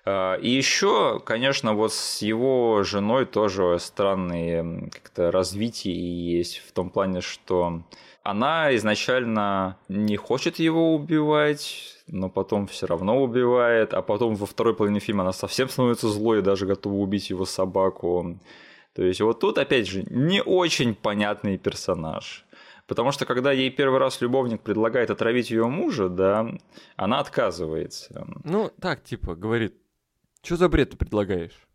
И еще, конечно, вот с его женой тоже странные как-то развития есть в том плане, что она изначально не хочет его убивать, но потом все равно убивает, а потом во второй половине фильма она совсем становится злой и даже готова убить его собаку. То есть вот тут, опять же, не очень понятный персонаж. Потому что когда ей первый раз любовник предлагает отравить ее мужа, да, она отказывается. Ну, так, типа, говорит, что за бред ты предлагаешь?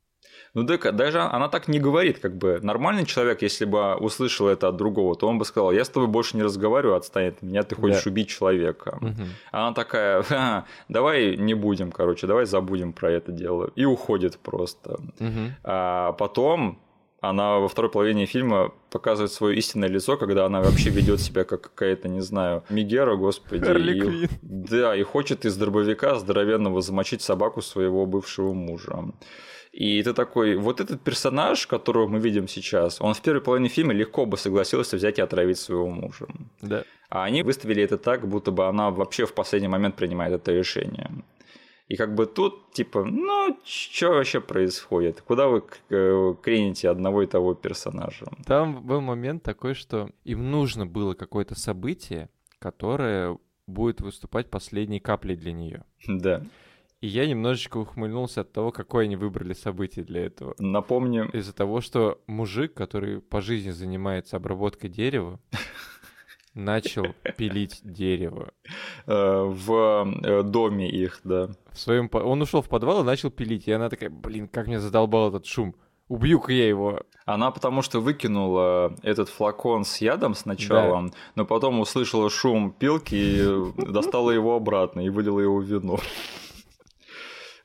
Ну так даже она так не говорит, как бы нормальный человек, если бы услышал это от другого, то он бы сказал, я с тобой больше не разговариваю, отстань от меня, ты хочешь да. убить человека. Угу. Она такая, давай не будем, короче, давай забудем про это дело. И уходит просто. Угу. А потом она во второй половине фильма показывает свое истинное лицо, когда она вообще ведет себя как какая-то, не знаю, Мигера, господи. И, да, и хочет из дробовика здоровенного замочить собаку своего бывшего мужа. И ты такой, вот этот персонаж, которого мы видим сейчас, он в первой половине фильма легко бы согласился взять и отравить своего мужа. Да. А они выставили это так, будто бы она вообще в последний момент принимает это решение. И как бы тут, типа, ну, что вообще происходит? Куда вы э, крените одного и того персонажа? Там был момент такой, что им нужно было какое-то событие, которое будет выступать последней каплей для нее. Да. И я немножечко ухмыльнулся от того, какое они выбрали событие для этого. Напомню. Из-за того, что мужик, который по жизни занимается обработкой дерева, начал пилить дерево. Э, в э, доме их, да. В своем... Он ушел в подвал и начал пилить. И она такая, блин, как мне задолбал этот шум. Убью-ка я его. Она потому что выкинула этот флакон с ядом сначала, да. но потом услышала шум пилки и достала его обратно и вылила его в вино.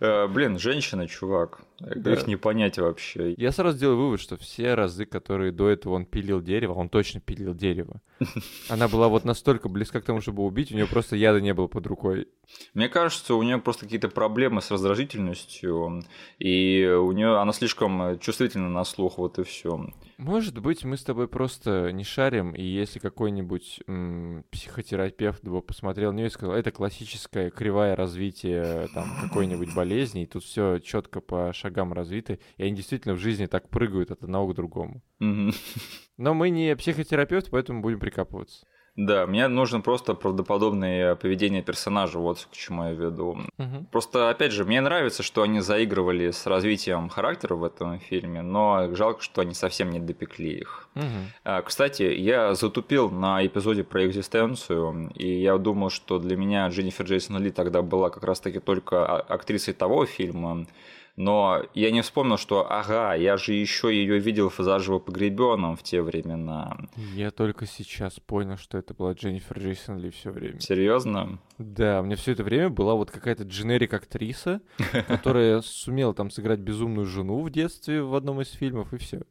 Э, блин, женщина, чувак. Да. Их не понять вообще. Я сразу сделаю вывод, что все разы, которые до этого он пилил дерево, он точно пилил дерево. Она была вот настолько близка к тому, чтобы убить, у нее просто яда не было под рукой. Мне кажется, у нее просто какие-то проблемы с раздражительностью, и у нее она слишком чувствительна на слух, вот и все. Может быть, мы с тобой просто не шарим, и если какой-нибудь м- психотерапевт бы посмотрел на нее и сказал, это классическое кривая развития там какой-нибудь болезни, и тут все четко по шагам развиты, и они действительно в жизни так прыгают от одного к другому. Но мы не психотерапевт, поэтому будем прикапываться. Да, мне нужно просто правдоподобное поведение персонажа, вот к чему я веду. Угу. Просто, опять же, мне нравится, что они заигрывали с развитием характера в этом фильме, но жалко, что они совсем не допекли их. Угу. Кстати, я затупил на эпизоде про экзистенцию, и я думал, что для меня Дженнифер Джейсон Ли тогда была как раз-таки только а, актрисой того фильма, но я не вспомнил, что, ага, я же еще ее видел заживо погребенным в те времена. Я только сейчас понял, что это была Дженнифер Джейсон Ли все время. Серьезно? Да, у меня все это время была вот какая-то дженерик актриса, которая сумела там сыграть безумную жену в детстве в одном из фильмов, и все.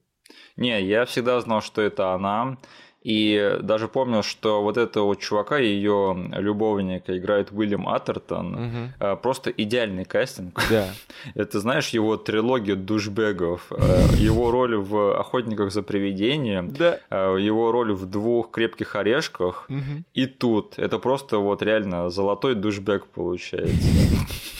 Не, я всегда знал, что это она. И даже помню, что вот этого чувака, ее любовника, играет Уильям Атертон. Угу. Просто идеальный кастинг. Да. Это, знаешь, его трилогия душбегов, э, его роль в «Охотниках за привидением», да. Э, его роль в «Двух крепких орешках». Угу. И тут. Это просто вот реально золотой душбег получается.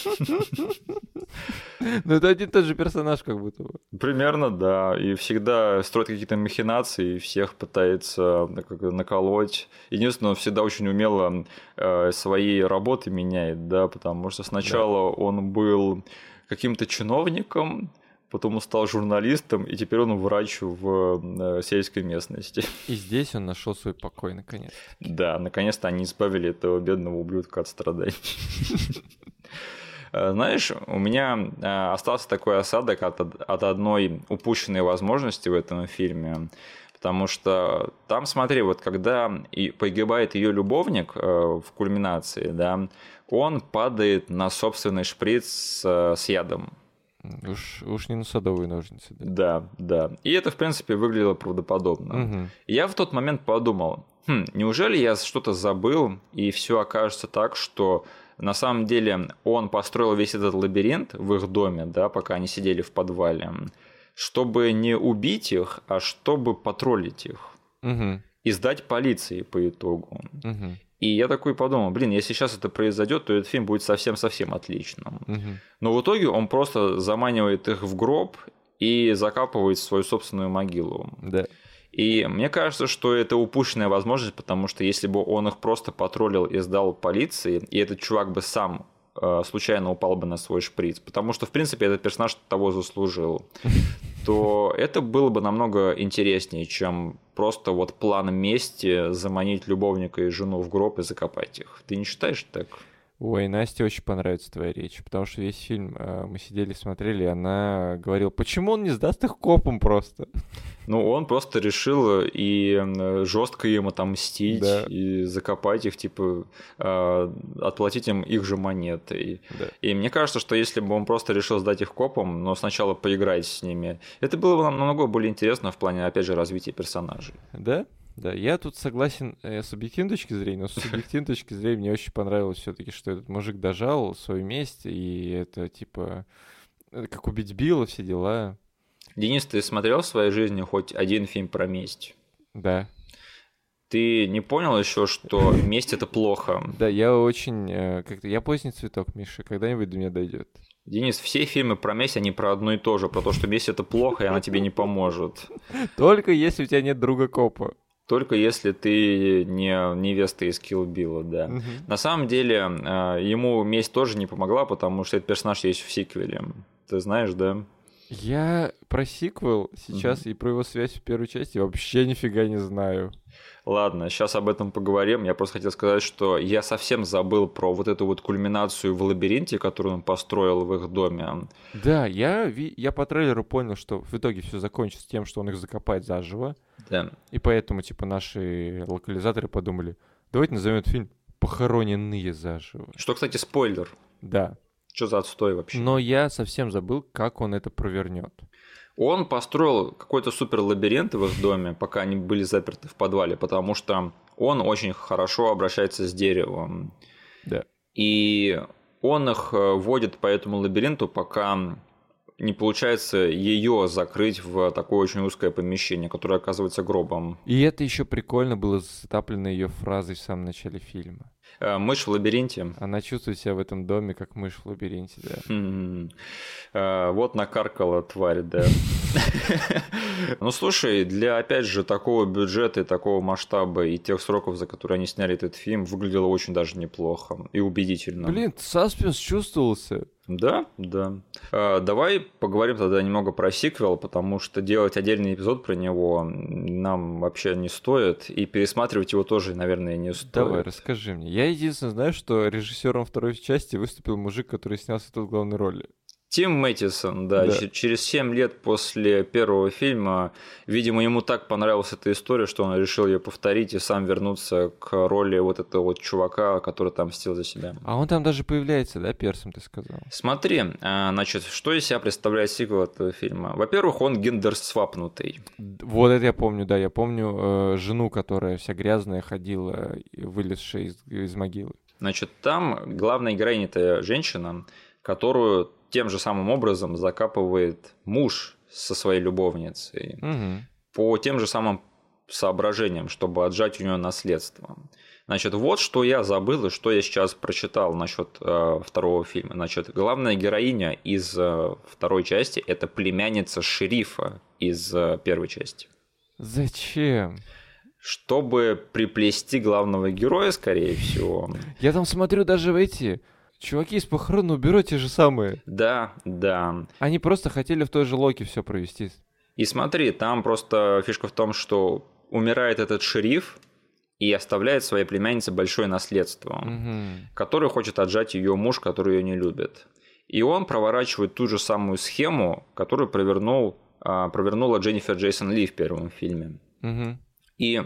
Ну, это один и тот же персонаж, как будто бы. Примерно, да. И всегда строит какие-то махинации, и всех пытается наколоть. Единственное, он всегда очень умело э, свои работы меняет, да, потому что сначала да. он был каким-то чиновником, потом он стал журналистом, и теперь он врач в э, сельской местности. И здесь он нашел свой покой, наконец. Да, наконец-то они избавили этого бедного ублюдка от страданий. Э, знаешь, у меня э, остался такой осадок от, от одной упущенной возможности в этом фильме. Потому что там, смотри, вот когда и погибает ее любовник э, в кульминации, да, он падает на собственный шприц с, с ядом. Уж, уж не на садовые ножницы. Да. да, да. И это, в принципе, выглядело правдоподобно. Угу. Я в тот момент подумал, хм, неужели я что-то забыл, и все окажется так, что на самом деле он построил весь этот лабиринт в их доме, да, пока они сидели в подвале, чтобы не убить их, а чтобы потроллить их. Угу. И сдать полиции по итогу. Угу. И я такой подумал, блин, если сейчас это произойдет, то этот фильм будет совсем-совсем отличным. Угу. Но в итоге он просто заманивает их в гроб и закапывает в свою собственную могилу. Да. И мне кажется, что это упущенная возможность, потому что если бы он их просто потроллил и сдал полиции, и этот чувак бы сам э, случайно упал бы на свой шприц, потому что, в принципе, этот персонаж того заслужил, то это было бы намного интереснее, чем просто вот план мести заманить любовника и жену в гроб и закопать их. Ты не считаешь так? Ой, Насте очень понравится твоя речь, потому что весь фильм э, мы сидели, смотрели, и она говорила, почему он не сдаст их копам просто? Ну, он просто решил и жестко им отомстить, да. и закопать их, типа, э, отплатить им их же монеты. Да. И мне кажется, что если бы он просто решил сдать их копам, но сначала поиграть с ними, это было бы намного более интересно в плане, опять же, развития персонажей. Да? Да, я тут согласен э, с объективной точки зрения, но с субъективной точки зрения мне очень понравилось все-таки, что этот мужик дожал свое месть, и это типа как убить Билла, все дела. Денис, ты смотрел в своей жизни хоть один фильм про месть? Да. Ты не понял еще, что месть это плохо? Да, я очень э, как-то я поздний цветок, Миша, когда-нибудь до меня дойдет. Денис, все фильмы про месть, они про одно и то же, про то, что месть это плохо, и она тебе не поможет. Только если у тебя нет друга копа. Только если ты не невеста из Kill Bill, да. Угу. На самом деле, а, ему месть тоже не помогла, потому что этот персонаж есть в сиквеле. Ты знаешь, да? Я про сиквел сейчас угу. и про его связь в первой части вообще нифига не знаю. Ладно, сейчас об этом поговорим. Я просто хотел сказать, что я совсем забыл про вот эту вот кульминацию в лабиринте, которую он построил в их доме. Да, я, я по трейлеру понял, что в итоге все закончится тем, что он их закопает заживо. Да. И поэтому, типа, наши локализаторы подумали, давайте назовем этот фильм «Похороненные заживо». Что, кстати, спойлер. Да. Что за отстой вообще? Но я совсем забыл, как он это провернет. Он построил какой-то супер лабиринт в их доме, пока они были заперты в подвале, потому что он очень хорошо обращается с деревом. Да. И он их э, водит по этому лабиринту, пока не получается ее закрыть в такое очень узкое помещение, которое оказывается гробом. И это еще прикольно было затаплено ее фразой в самом начале фильма. Э, мышь в лабиринте. Она чувствует себя в этом доме, как мышь в лабиринте, да. Э, вот накаркала тварь, да. Ну, слушай, для, опять же, такого бюджета и такого масштаба и тех сроков, за которые они сняли этот фильм, выглядело очень даже неплохо и убедительно. Блин, саспенс чувствовался. Да, да. А, давай поговорим тогда немного про сиквел, потому что делать отдельный эпизод про него нам вообще не стоит, и пересматривать его тоже, наверное, не стоит. Давай, расскажи мне. Я единственное знаю, что режиссером второй части выступил мужик, который снялся тут в главной роли. Тим Мэттисон, да, да, через 7 лет после первого фильма, видимо, ему так понравилась эта история, что он решил ее повторить и сам вернуться к роли вот этого вот чувака, который там мстил за себя. А он там даже появляется, да, персом, ты сказал? Смотри, а, значит, что из себя представляет сиквел этого фильма? Во-первых, он гендер-свапнутый. Вот это я помню, да, я помню э, жену, которая вся грязная ходила, вылезшая из, из могилы. Значит, там главная героиня это женщина, которую тем же самым образом закапывает муж со своей любовницей угу. по тем же самым соображениям, чтобы отжать у нее наследство. Значит, вот что я забыл и что я сейчас прочитал насчет э, второго фильма. Значит, главная героиня из э, второй части это племянница шерифа из э, первой части. Зачем? Чтобы приплести главного героя, скорее всего. Я там смотрю даже в эти Чуваки из похоронного бюро те же самые. Да, да. Они просто хотели в той же локе все провести. И смотри, там просто фишка в том, что умирает этот шериф и оставляет своей племяннице большое наследство, угу. которое хочет отжать ее муж, который ее не любит. И он проворачивает ту же самую схему, которую провернул, а, провернула Дженнифер Джейсон Ли в первом фильме. Угу. И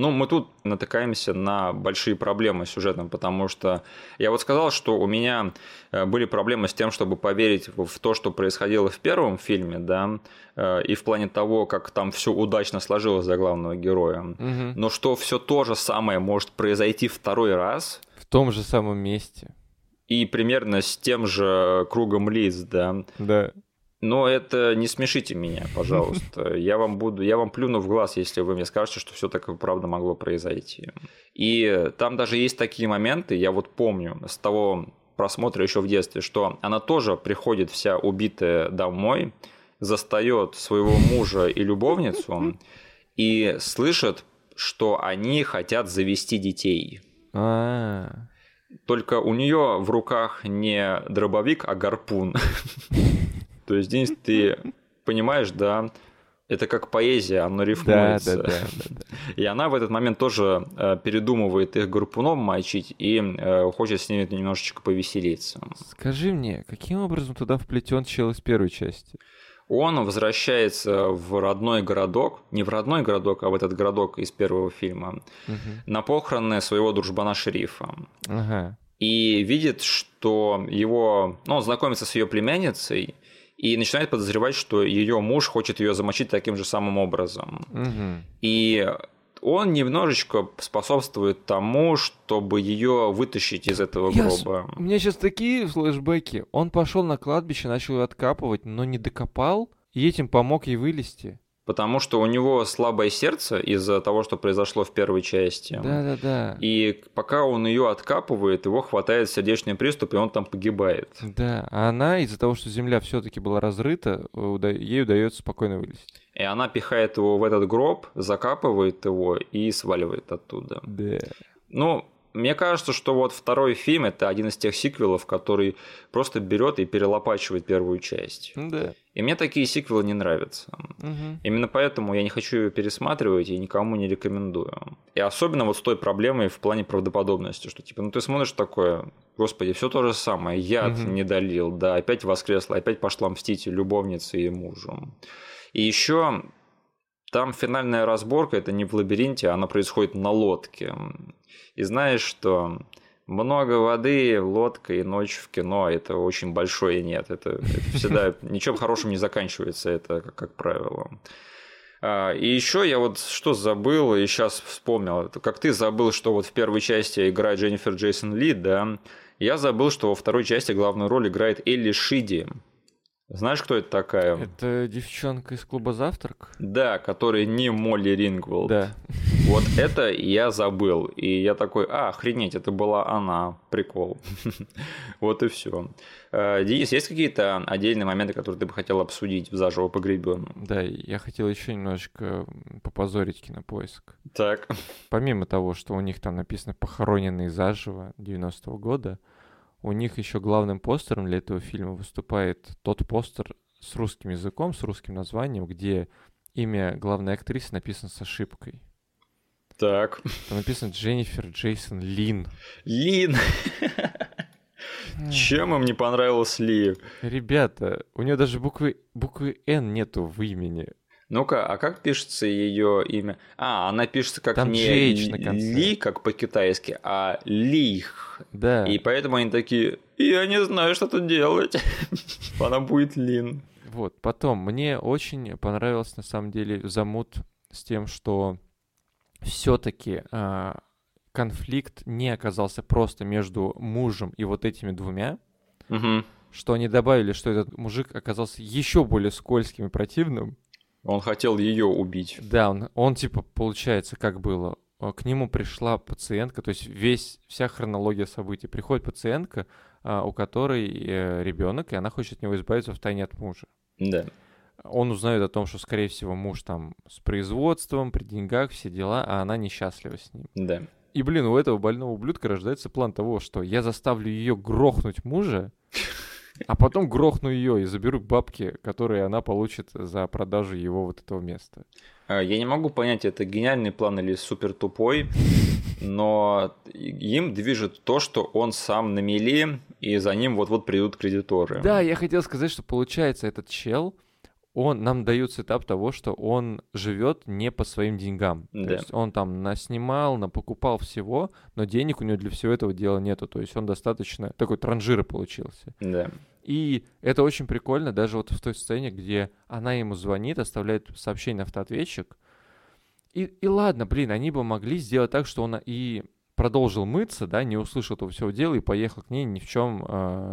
ну, мы тут натыкаемся на большие проблемы с сюжетом, потому что я вот сказал, что у меня э, были проблемы с тем, чтобы поверить в то, что происходило в первом фильме, да, э, и в плане того, как там все удачно сложилось за главного героя. Угу. Но что все то же самое может произойти второй раз. В том же самом месте. И примерно с тем же кругом лиц, да. Да. Но это не смешите меня, пожалуйста. Я вам буду, я вам плюну в глаз, если вы мне скажете, что все так правда могло произойти. И там даже есть такие моменты, я вот помню с того просмотра еще в детстве, что она тоже приходит вся убитая домой, застает своего мужа и любовницу и слышит, что они хотят завести детей. А-а-а. Только у нее в руках не дробовик, а гарпун. То есть, Денис, ты понимаешь, да, Это как поэзия, оно Да, рифмуется. да, да, да, да. И она в этот момент тоже э, передумывает их группуном мочить и э, хочет с ними немножечко повеселиться. Скажи мне, каким образом туда вплетен чел из первой части? Он возвращается в родной городок, не в родной городок, а в этот городок из первого фильма, Мгм. на похороны своего дружбана шерифа. Ага. И видит, что его... Ну, он знакомится с ее племянницей и начинает подозревать, что ее муж хочет ее замочить таким же самым образом. Мгм. И он немножечко способствует тому, чтобы ее вытащить из этого Я с- гроба. У меня сейчас такие флешбеки. Он пошел на кладбище, начал ее откапывать, но не докопал, и этим помог ей вылезти. Потому что у него слабое сердце из-за того, что произошло в первой части. Да-да-да. И пока он ее откапывает, его хватает сердечный приступ, и он там погибает. Да, а она из-за того, что земля все-таки была разрыта, ей удается спокойно вылезти. И она пихает его в этот гроб, закапывает его и сваливает оттуда. Да. Ну, мне кажется, что вот второй фильм это один из тех сиквелов, который просто берет и перелопачивает первую часть. Да. И мне такие сиквелы не нравятся. Мгм. Именно поэтому я не хочу ее пересматривать и никому не рекомендую. И особенно вот с той проблемой в плане правдоподобности, что типа, ну ты смотришь такое, господи, все то же самое, яд Мгм. не долил, да, опять воскресла, опять пошла мстить любовнице и мужу. И еще там финальная разборка, это не в лабиринте, она происходит на лодке. И знаешь, что много воды, лодка и ночь в кино – это очень большое нет. Это, это всегда ничем хорошим не заканчивается, это как, как правило. А, И еще я вот что забыл и сейчас вспомнил. Как ты забыл, что вот в первой части играет Дженнифер Джейсон Ли, да? Я забыл, что во второй части главную роль играет Элли Шиди. Знаешь, кто это такая? Это девчонка из клуба «Завтрак»? Да, которая не Молли Рингвелд. Да. Вот это я забыл. И я такой, а, охренеть, это была она. Прикол. Вот и все. Денис, есть какие-то отдельные моменты, которые ты бы хотел обсудить в заживо погребенном? Да, я хотел еще немножечко попозорить кинопоиск. Так. Помимо того, что у них там написано «Похороненные заживо» 90-го года, у них еще главным постером для этого фильма выступает тот постер с русским языком, с русским названием, где имя главной актрисы написано с ошибкой. Так. Там написано Дженнифер Джейсон Лин. Лин. Чем им не понравилась Ли? Ребята, у нее даже буквы, буквы Н нету в имени. Ну-ка, а как пишется ее имя? А, она пишется как Там не. Ли, как по-китайски, а Лих. Да. И поэтому они такие, я не знаю, что тут делать. Она будет Лин. Вот, потом, мне очень понравился, на самом деле, замут с тем, что все-таки конфликт не оказался просто между мужем и вот этими двумя, Мгм. что они добавили, что этот мужик оказался еще более скользким и противным. Он хотел ее убить. Да, он, он типа, получается, как было, э, к нему пришла пациентка, то есть весь, вся хронология событий. Приходит пациентка, а, у которой ребенок, и она хочет от него избавиться в тайне от мужа. Да. Он узнает о том, что, скорее всего, муж там с производством, при деньгах, все дела, а она несчастлива с ним. Да. И, блин, у этого больного ублюдка рождается план того, что я заставлю ее грохнуть мужа, а потом грохну ее и заберу бабки, которые она получит за продажу его вот этого места. А, Я не могу понять, это гениальный план или супер тупой, но им движет то, что он сам на мели, и за ним вот-вот придут кредиторы. Да, я хотел сказать, что получается этот чел, он нам дает сетап того, что он живет не по своим деньгам. То Да. есть он там наснимал, напокупал всего, но денег у него для всего этого дела нету. То есть он достаточно такой транжира получился. Да. И это очень прикольно, даже вот в той сцене, где она ему звонит, оставляет сообщение на автоответчик. И, и ладно, блин, они бы могли сделать так, что он и продолжил мыться, да, не услышал этого всего дела и поехал к ней ни в чем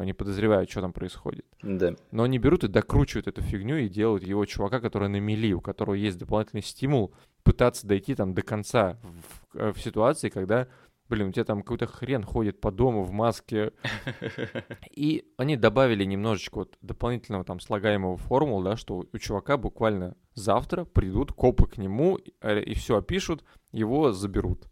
не подозревая, что там происходит. Да. Но они берут и докручивают эту фигню и делают его чувака, который на мели, у которого есть дополнительный стимул пытаться дойти там до конца в, э, в ситуации, когда, блин, у тебя там какой-то хрен ходит по дому в маске. И они добавили немножечко вот дополнительного там слагаемого формул, да, что у чувака буквально завтра придут копы к нему э, и все опишут, его заберут.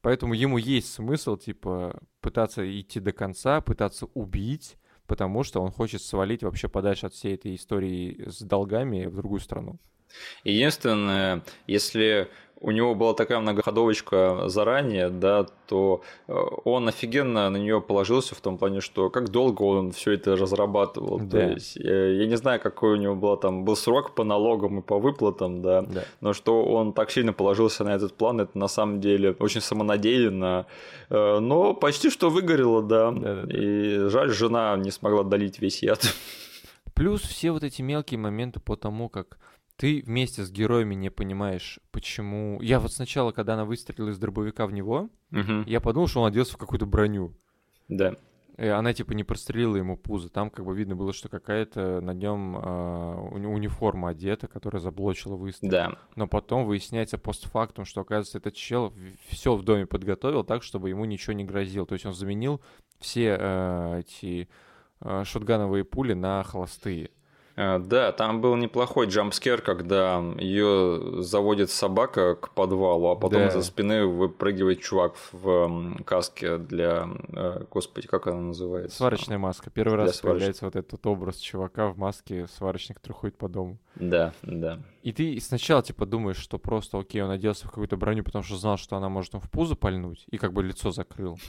Поэтому ему есть смысл, типа, пытаться идти до конца, пытаться убить, потому что он хочет свалить вообще подальше от всей этой истории с долгами в другую страну. Единственное, если у него была такая многоходовочка заранее, да, то э, он офигенно на нее положился в том плане, что как долго он все это разрабатывал. Да. То есть я, я не знаю, какой у него был там был срок по налогам и по выплатам, да, да, но что он так сильно положился на этот план, это на самом деле очень самонадеянно, э, но почти что выгорело, да. да, да, да. И жаль, жена не смогла долить весь яд. Плюс все вот эти мелкие моменты по тому, как ты вместе с героями не понимаешь, почему... Я вот сначала, когда она выстрелила из дробовика в него, угу. я подумал, что он оделся в какую-то броню. Да. И она типа не прострелила ему пузо. Там как бы видно было, что какая-то на нем э, униформа одета, которая заблочила выстрел. Да. Но потом выясняется постфактум, что, оказывается, этот чел все в доме подготовил так, чтобы ему ничего не грозило. То есть он заменил все э, эти э, шотгановые пули на холостые. Э, да, там был неплохой джампскер, когда ее заводит собака к подвалу, а потом да. за спины выпрыгивает чувак в каске для... Э, господи, как она называется? Сварочная маска. Первый для раз сварочной. появляется вот этот образ чувака в маске сварочник, который ходит по дому. Да, да. И ты сначала типа думаешь, что просто окей, он оделся в какую-то броню, потому что знал, что она может ему в пузо пальнуть, и как бы лицо закрыл.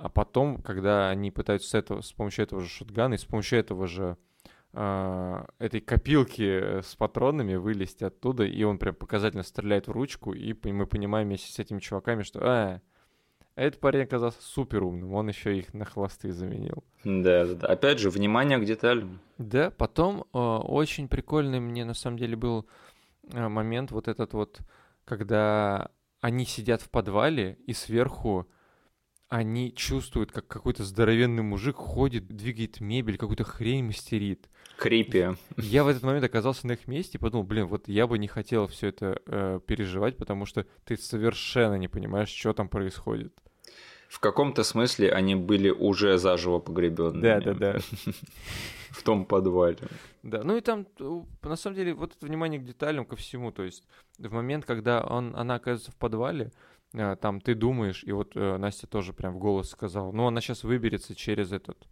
А потом, когда они пытаются с, этого, с помощью этого же шотгана и с помощью этого же этой копилки с патронами вылезти оттуда, и он прям показательно стреляет в ручку, и мы понимаем вместе с этими чуваками, что а, этот парень оказался супер умным, он еще их на хвосты заменил. Да, да, да. Опять же, внимание к деталям. Да, потом э, очень прикольный мне на самом деле был э, момент вот этот вот, когда они сидят в подвале, и сверху они чувствуют, как какой-то здоровенный мужик ходит, двигает мебель, какую-то хрень мастерит. Крипи. Я в этот момент оказался на их месте и подумал, блин, вот я бы не хотел все это э, переживать, потому что ты совершенно не понимаешь, что там происходит. В каком-то смысле они были уже заживо погребенными. Да, да, да. В том подвале. Да, ну и там, на самом деле, вот это внимание к деталям, ко всему. То есть в момент, когда он, она оказывается в подвале, там ты думаешь, и вот э, Настя тоже прям в голос сказала, ну она сейчас выберется через этот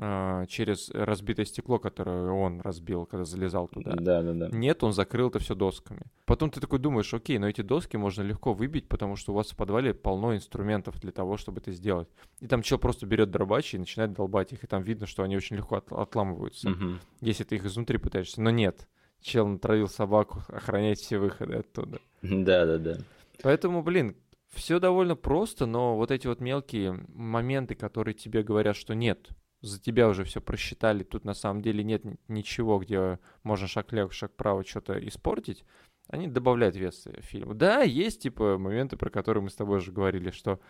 а, через разбитое стекло, которое он разбил, когда залезал туда. Да, да, да. Нет, он закрыл это все досками. Потом ты такой думаешь, окей, но эти доски можно легко выбить, потому что у вас в подвале полно инструментов для того, чтобы это сделать. И там чел просто берет дробачи и начинает долбать их, и там видно, что они очень легко от- отламываются, угу. если ты их изнутри пытаешься. Но нет, чел натравил собаку охранять все выходы оттуда. Да, да, да. Поэтому, блин, все довольно просто, но вот эти вот мелкие моменты, которые тебе говорят, что нет, за тебя уже все просчитали, тут на самом деле нет ничего, где можно шаг лево, шаг право что-то испортить, они добавляют вес фильму. Да, есть типа моменты, про которые мы с тобой уже говорили, что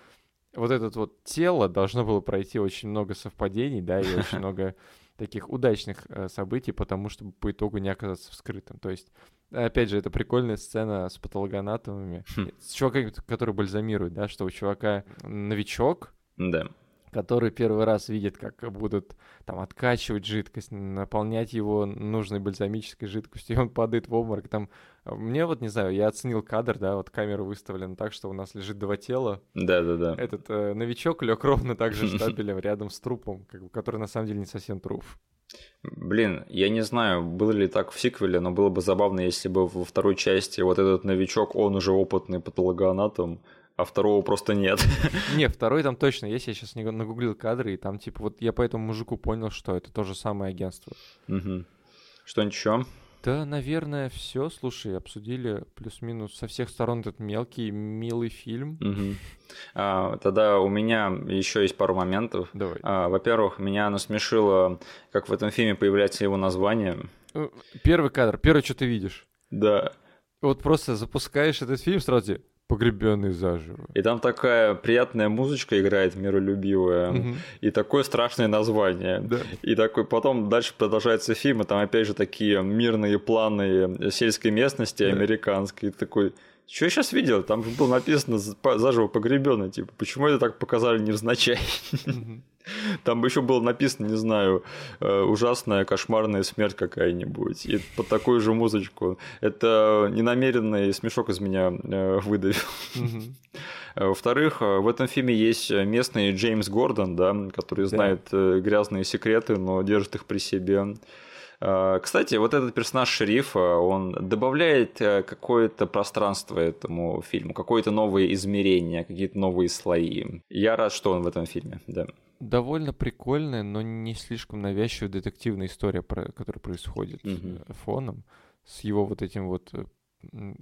вот это вот тело должно было пройти очень много совпадений, да, и очень много таких удачных э, событий, потому чтобы по итогу не оказаться вскрытым. То есть, опять же, это прикольная сцена с патологоанатомами, хм. с чуваками, которые бальзамируют, да, что у чувака новичок, да который первый раз видит, как будут там откачивать жидкость, наполнять его нужной бальзамической жидкостью, и он падает в обморок. Там, мне вот, не знаю, я оценил кадр, да, вот камера выставлена так, что у нас лежит два тела. Да-да-да. Этот э, новичок лег ровно так же штабелем рядом с трупом, как который на самом деле не совсем труп. Блин, я не знаю, было ли так в сиквеле, но было бы забавно, если бы во второй части вот этот новичок, он уже опытный патологоанатом, а второго просто нет. Не, второй там точно есть. Я сейчас нагуглил кадры, и там, типа, вот я по этому мужику понял, что это то же самое агентство. Угу. Что-нибудь еще? Да, наверное, все. Слушай, обсудили плюс-минус со всех сторон этот мелкий, милый фильм. Угу. А, тогда у меня еще есть пару моментов. Давай. А, во-первых, меня насмешило, как в этом фильме появляется его название. Э, первый кадр, первое, что ты видишь. Да. Вот просто запускаешь этот фильм сразу, Погребенный заживо. И там такая приятная музычка играет, миролюбивая, угу. и такое страшное название. Да. И такой потом дальше продолжается фильм, и там опять же такие мирные планы сельской местности да. американской. И такой, что я сейчас видел? Там же было написано заживо погребенный, типа, почему это так показали невзначай? Угу. Там бы еще было написано, не знаю, э, ужасная, кошмарная смерть какая-нибудь. И под такую же музычку. Это ненамеренный смешок из меня э, выдавил. Э, во-вторых, в этом фильме есть местный Джеймс Гордон, да, который знает грязные секреты, но держит их при себе. Кстати, вот этот персонаж шерифа, он добавляет какое-то пространство этому фильму, какое-то новое измерение, какие-то новые слои. Я рад, что он в этом фильме, да. Довольно прикольная, но не слишком навязчивая детективная история, которая происходит mm-hmm. фоном, с его вот этим вот э,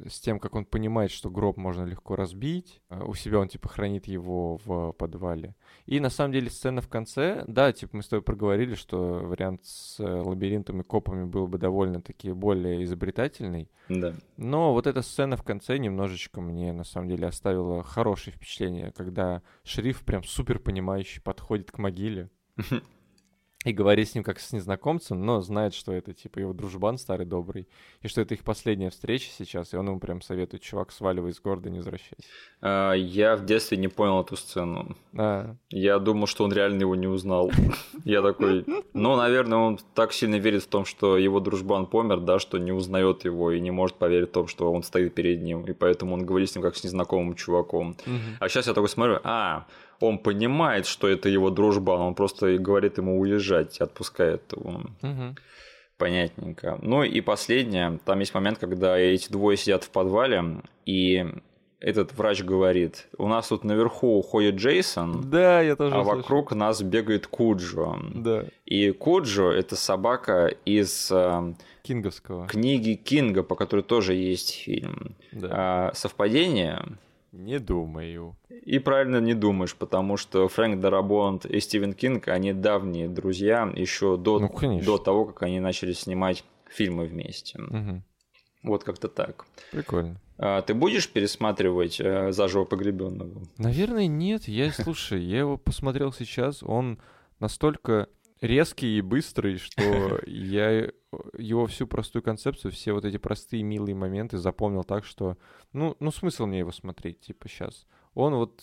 с тем, как он понимает, что гроб можно легко разбить. А, у себя он, типа, хранит его в подвале. И, на самом деле, сцена в конце, да, типа, мы с тобой проговорили, что вариант с э, лабиринтом и копами был бы довольно-таки более изобретательный. Да. Но вот эта сцена в конце немножечко мне, на самом деле, оставила хорошее впечатление, когда шериф прям супер понимающий подходит к могиле. и говорит с ним как с незнакомцем, но знает, что это типа его дружбан старый добрый, и что это их последняя встреча сейчас, и он ему прям советует, чувак, сваливай из города, не возвращайся. А, я в детстве не понял эту сцену. А. Я думал, что он реально его не узнал. Я такой, ну, наверное, он так сильно верит в том, что его дружбан помер, да, что не узнает его и не может поверить в том, что он стоит перед ним, и поэтому он говорит с ним как с незнакомым чуваком. А сейчас я такой смотрю, а, он понимает, что это его дружба, он просто говорит ему уезжать, отпускает его. Угу. Понятненько. Ну и последнее, там есть момент, когда эти двое сидят в подвале, и этот врач говорит, у нас тут наверху уходит Джейсон, да, я тоже а слышал. вокруг нас бегает Куджо. Да. И Куджо – это собака из э, Кинговского. книги Кинга, по которой тоже есть фильм. Да. А, совпадение? Не думаю. И правильно не думаешь, потому что Фрэнк Дарабонт и Стивен Кинг, они давние друзья еще до, ну, до того, как они начали снимать фильмы вместе. Угу. Вот как-то так. Прикольно. А, ты будешь пересматривать э, заживо погребенного? Наверное, нет. Я, слушай, я его посмотрел сейчас, он настолько резкий и быстрый, что я его всю простую концепцию, все вот эти простые милые моменты запомнил так, что, ну, ну смысл мне его смотреть, типа, сейчас. Он вот,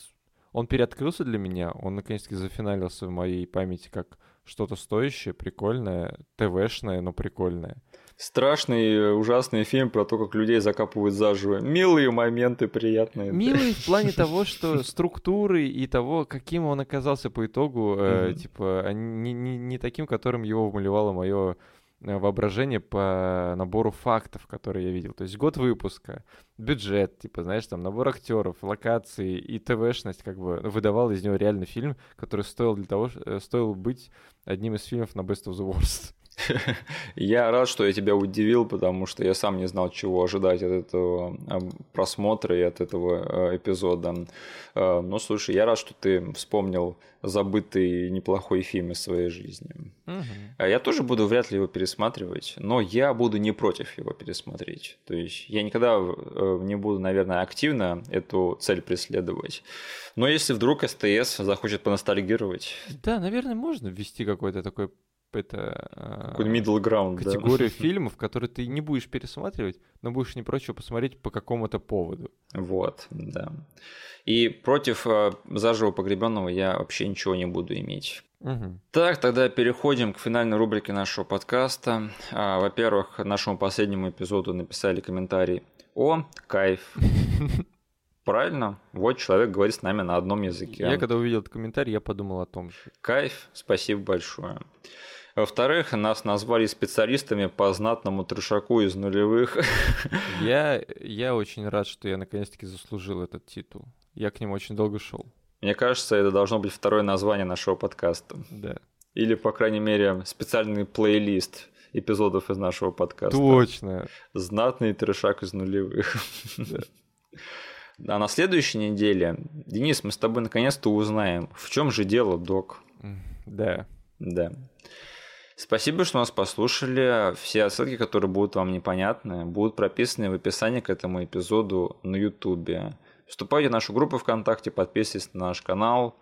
он переоткрылся для меня, он наконец-таки зафиналился в моей памяти как что-то стоящее, прикольное, ТВшное, но прикольное. Страшный, ужасный фильм про то, как людей закапывают заживо. Милые моменты, приятные. Милые в плане того, что структуры и того, каким он оказался по итогу, э, типа, не, не, не таким, которым его вмалевало мое Э, воображение по набору фактов, которые я видел. То есть год выпуска, бюджет, типа, знаешь, там набор актеров, локации и ТВшность, как бы выдавал из него реальный фильм, который стоил для того, э, стоил быть одним из фильмов на Best of the Worst. Я рад, что я тебя удивил, потому что я сам не знал, чего ожидать от этого а, просмотра и от этого а, эпизода. А, ну, слушай, я рад, что ты вспомнил забытый неплохой фильм из своей жизни. Угу. Я тоже буду вряд ли его пересматривать, но я буду не против его пересмотреть. То есть я никогда э, не буду, наверное, активно эту цель преследовать. Но если вдруг СТС захочет поностальгировать... Да, наверное, можно ввести какой-то такой это Какой middle ground, категорию да. фильмов, которые ты не будешь пересматривать, но будешь не прочь посмотреть по какому-то поводу. Вот, да. И против э, заживо погребенного я вообще ничего не буду иметь. Угу. Так, тогда переходим к финальной рубрике нашего подкаста. А, во-первых, нашему последнему эпизоду написали комментарий. О, кайф. Правильно? Вот человек говорит с нами на одном языке. Я когда увидел этот комментарий, я подумал о том же. Кайф, спасибо большое. Во-вторых, нас назвали специалистами по знатному трешаку из нулевых. Я, я очень рад, что я наконец-таки заслужил этот титул. Я к нему очень долго шел. Мне кажется, это должно быть второе название нашего подкаста. Да. Или, по крайней мере, специальный плейлист эпизодов из нашего подкаста. Точно. Знатный трешак из нулевых. Да. А на следующей неделе, Денис, мы с тобой наконец-то узнаем, в чем же дело, док. Да. Да. Спасибо, что нас послушали. Все ссылки, которые будут вам непонятны, будут прописаны в описании к этому эпизоду на YouTube. Вступайте в нашу группу ВКонтакте, подписывайтесь на наш канал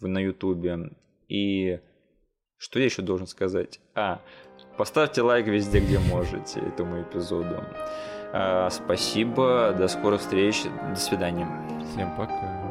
на YouTube. И что я еще должен сказать? А, поставьте лайк везде, где можете этому эпизоду. А, спасибо, до скорых встреч, до свидания. Всем пока.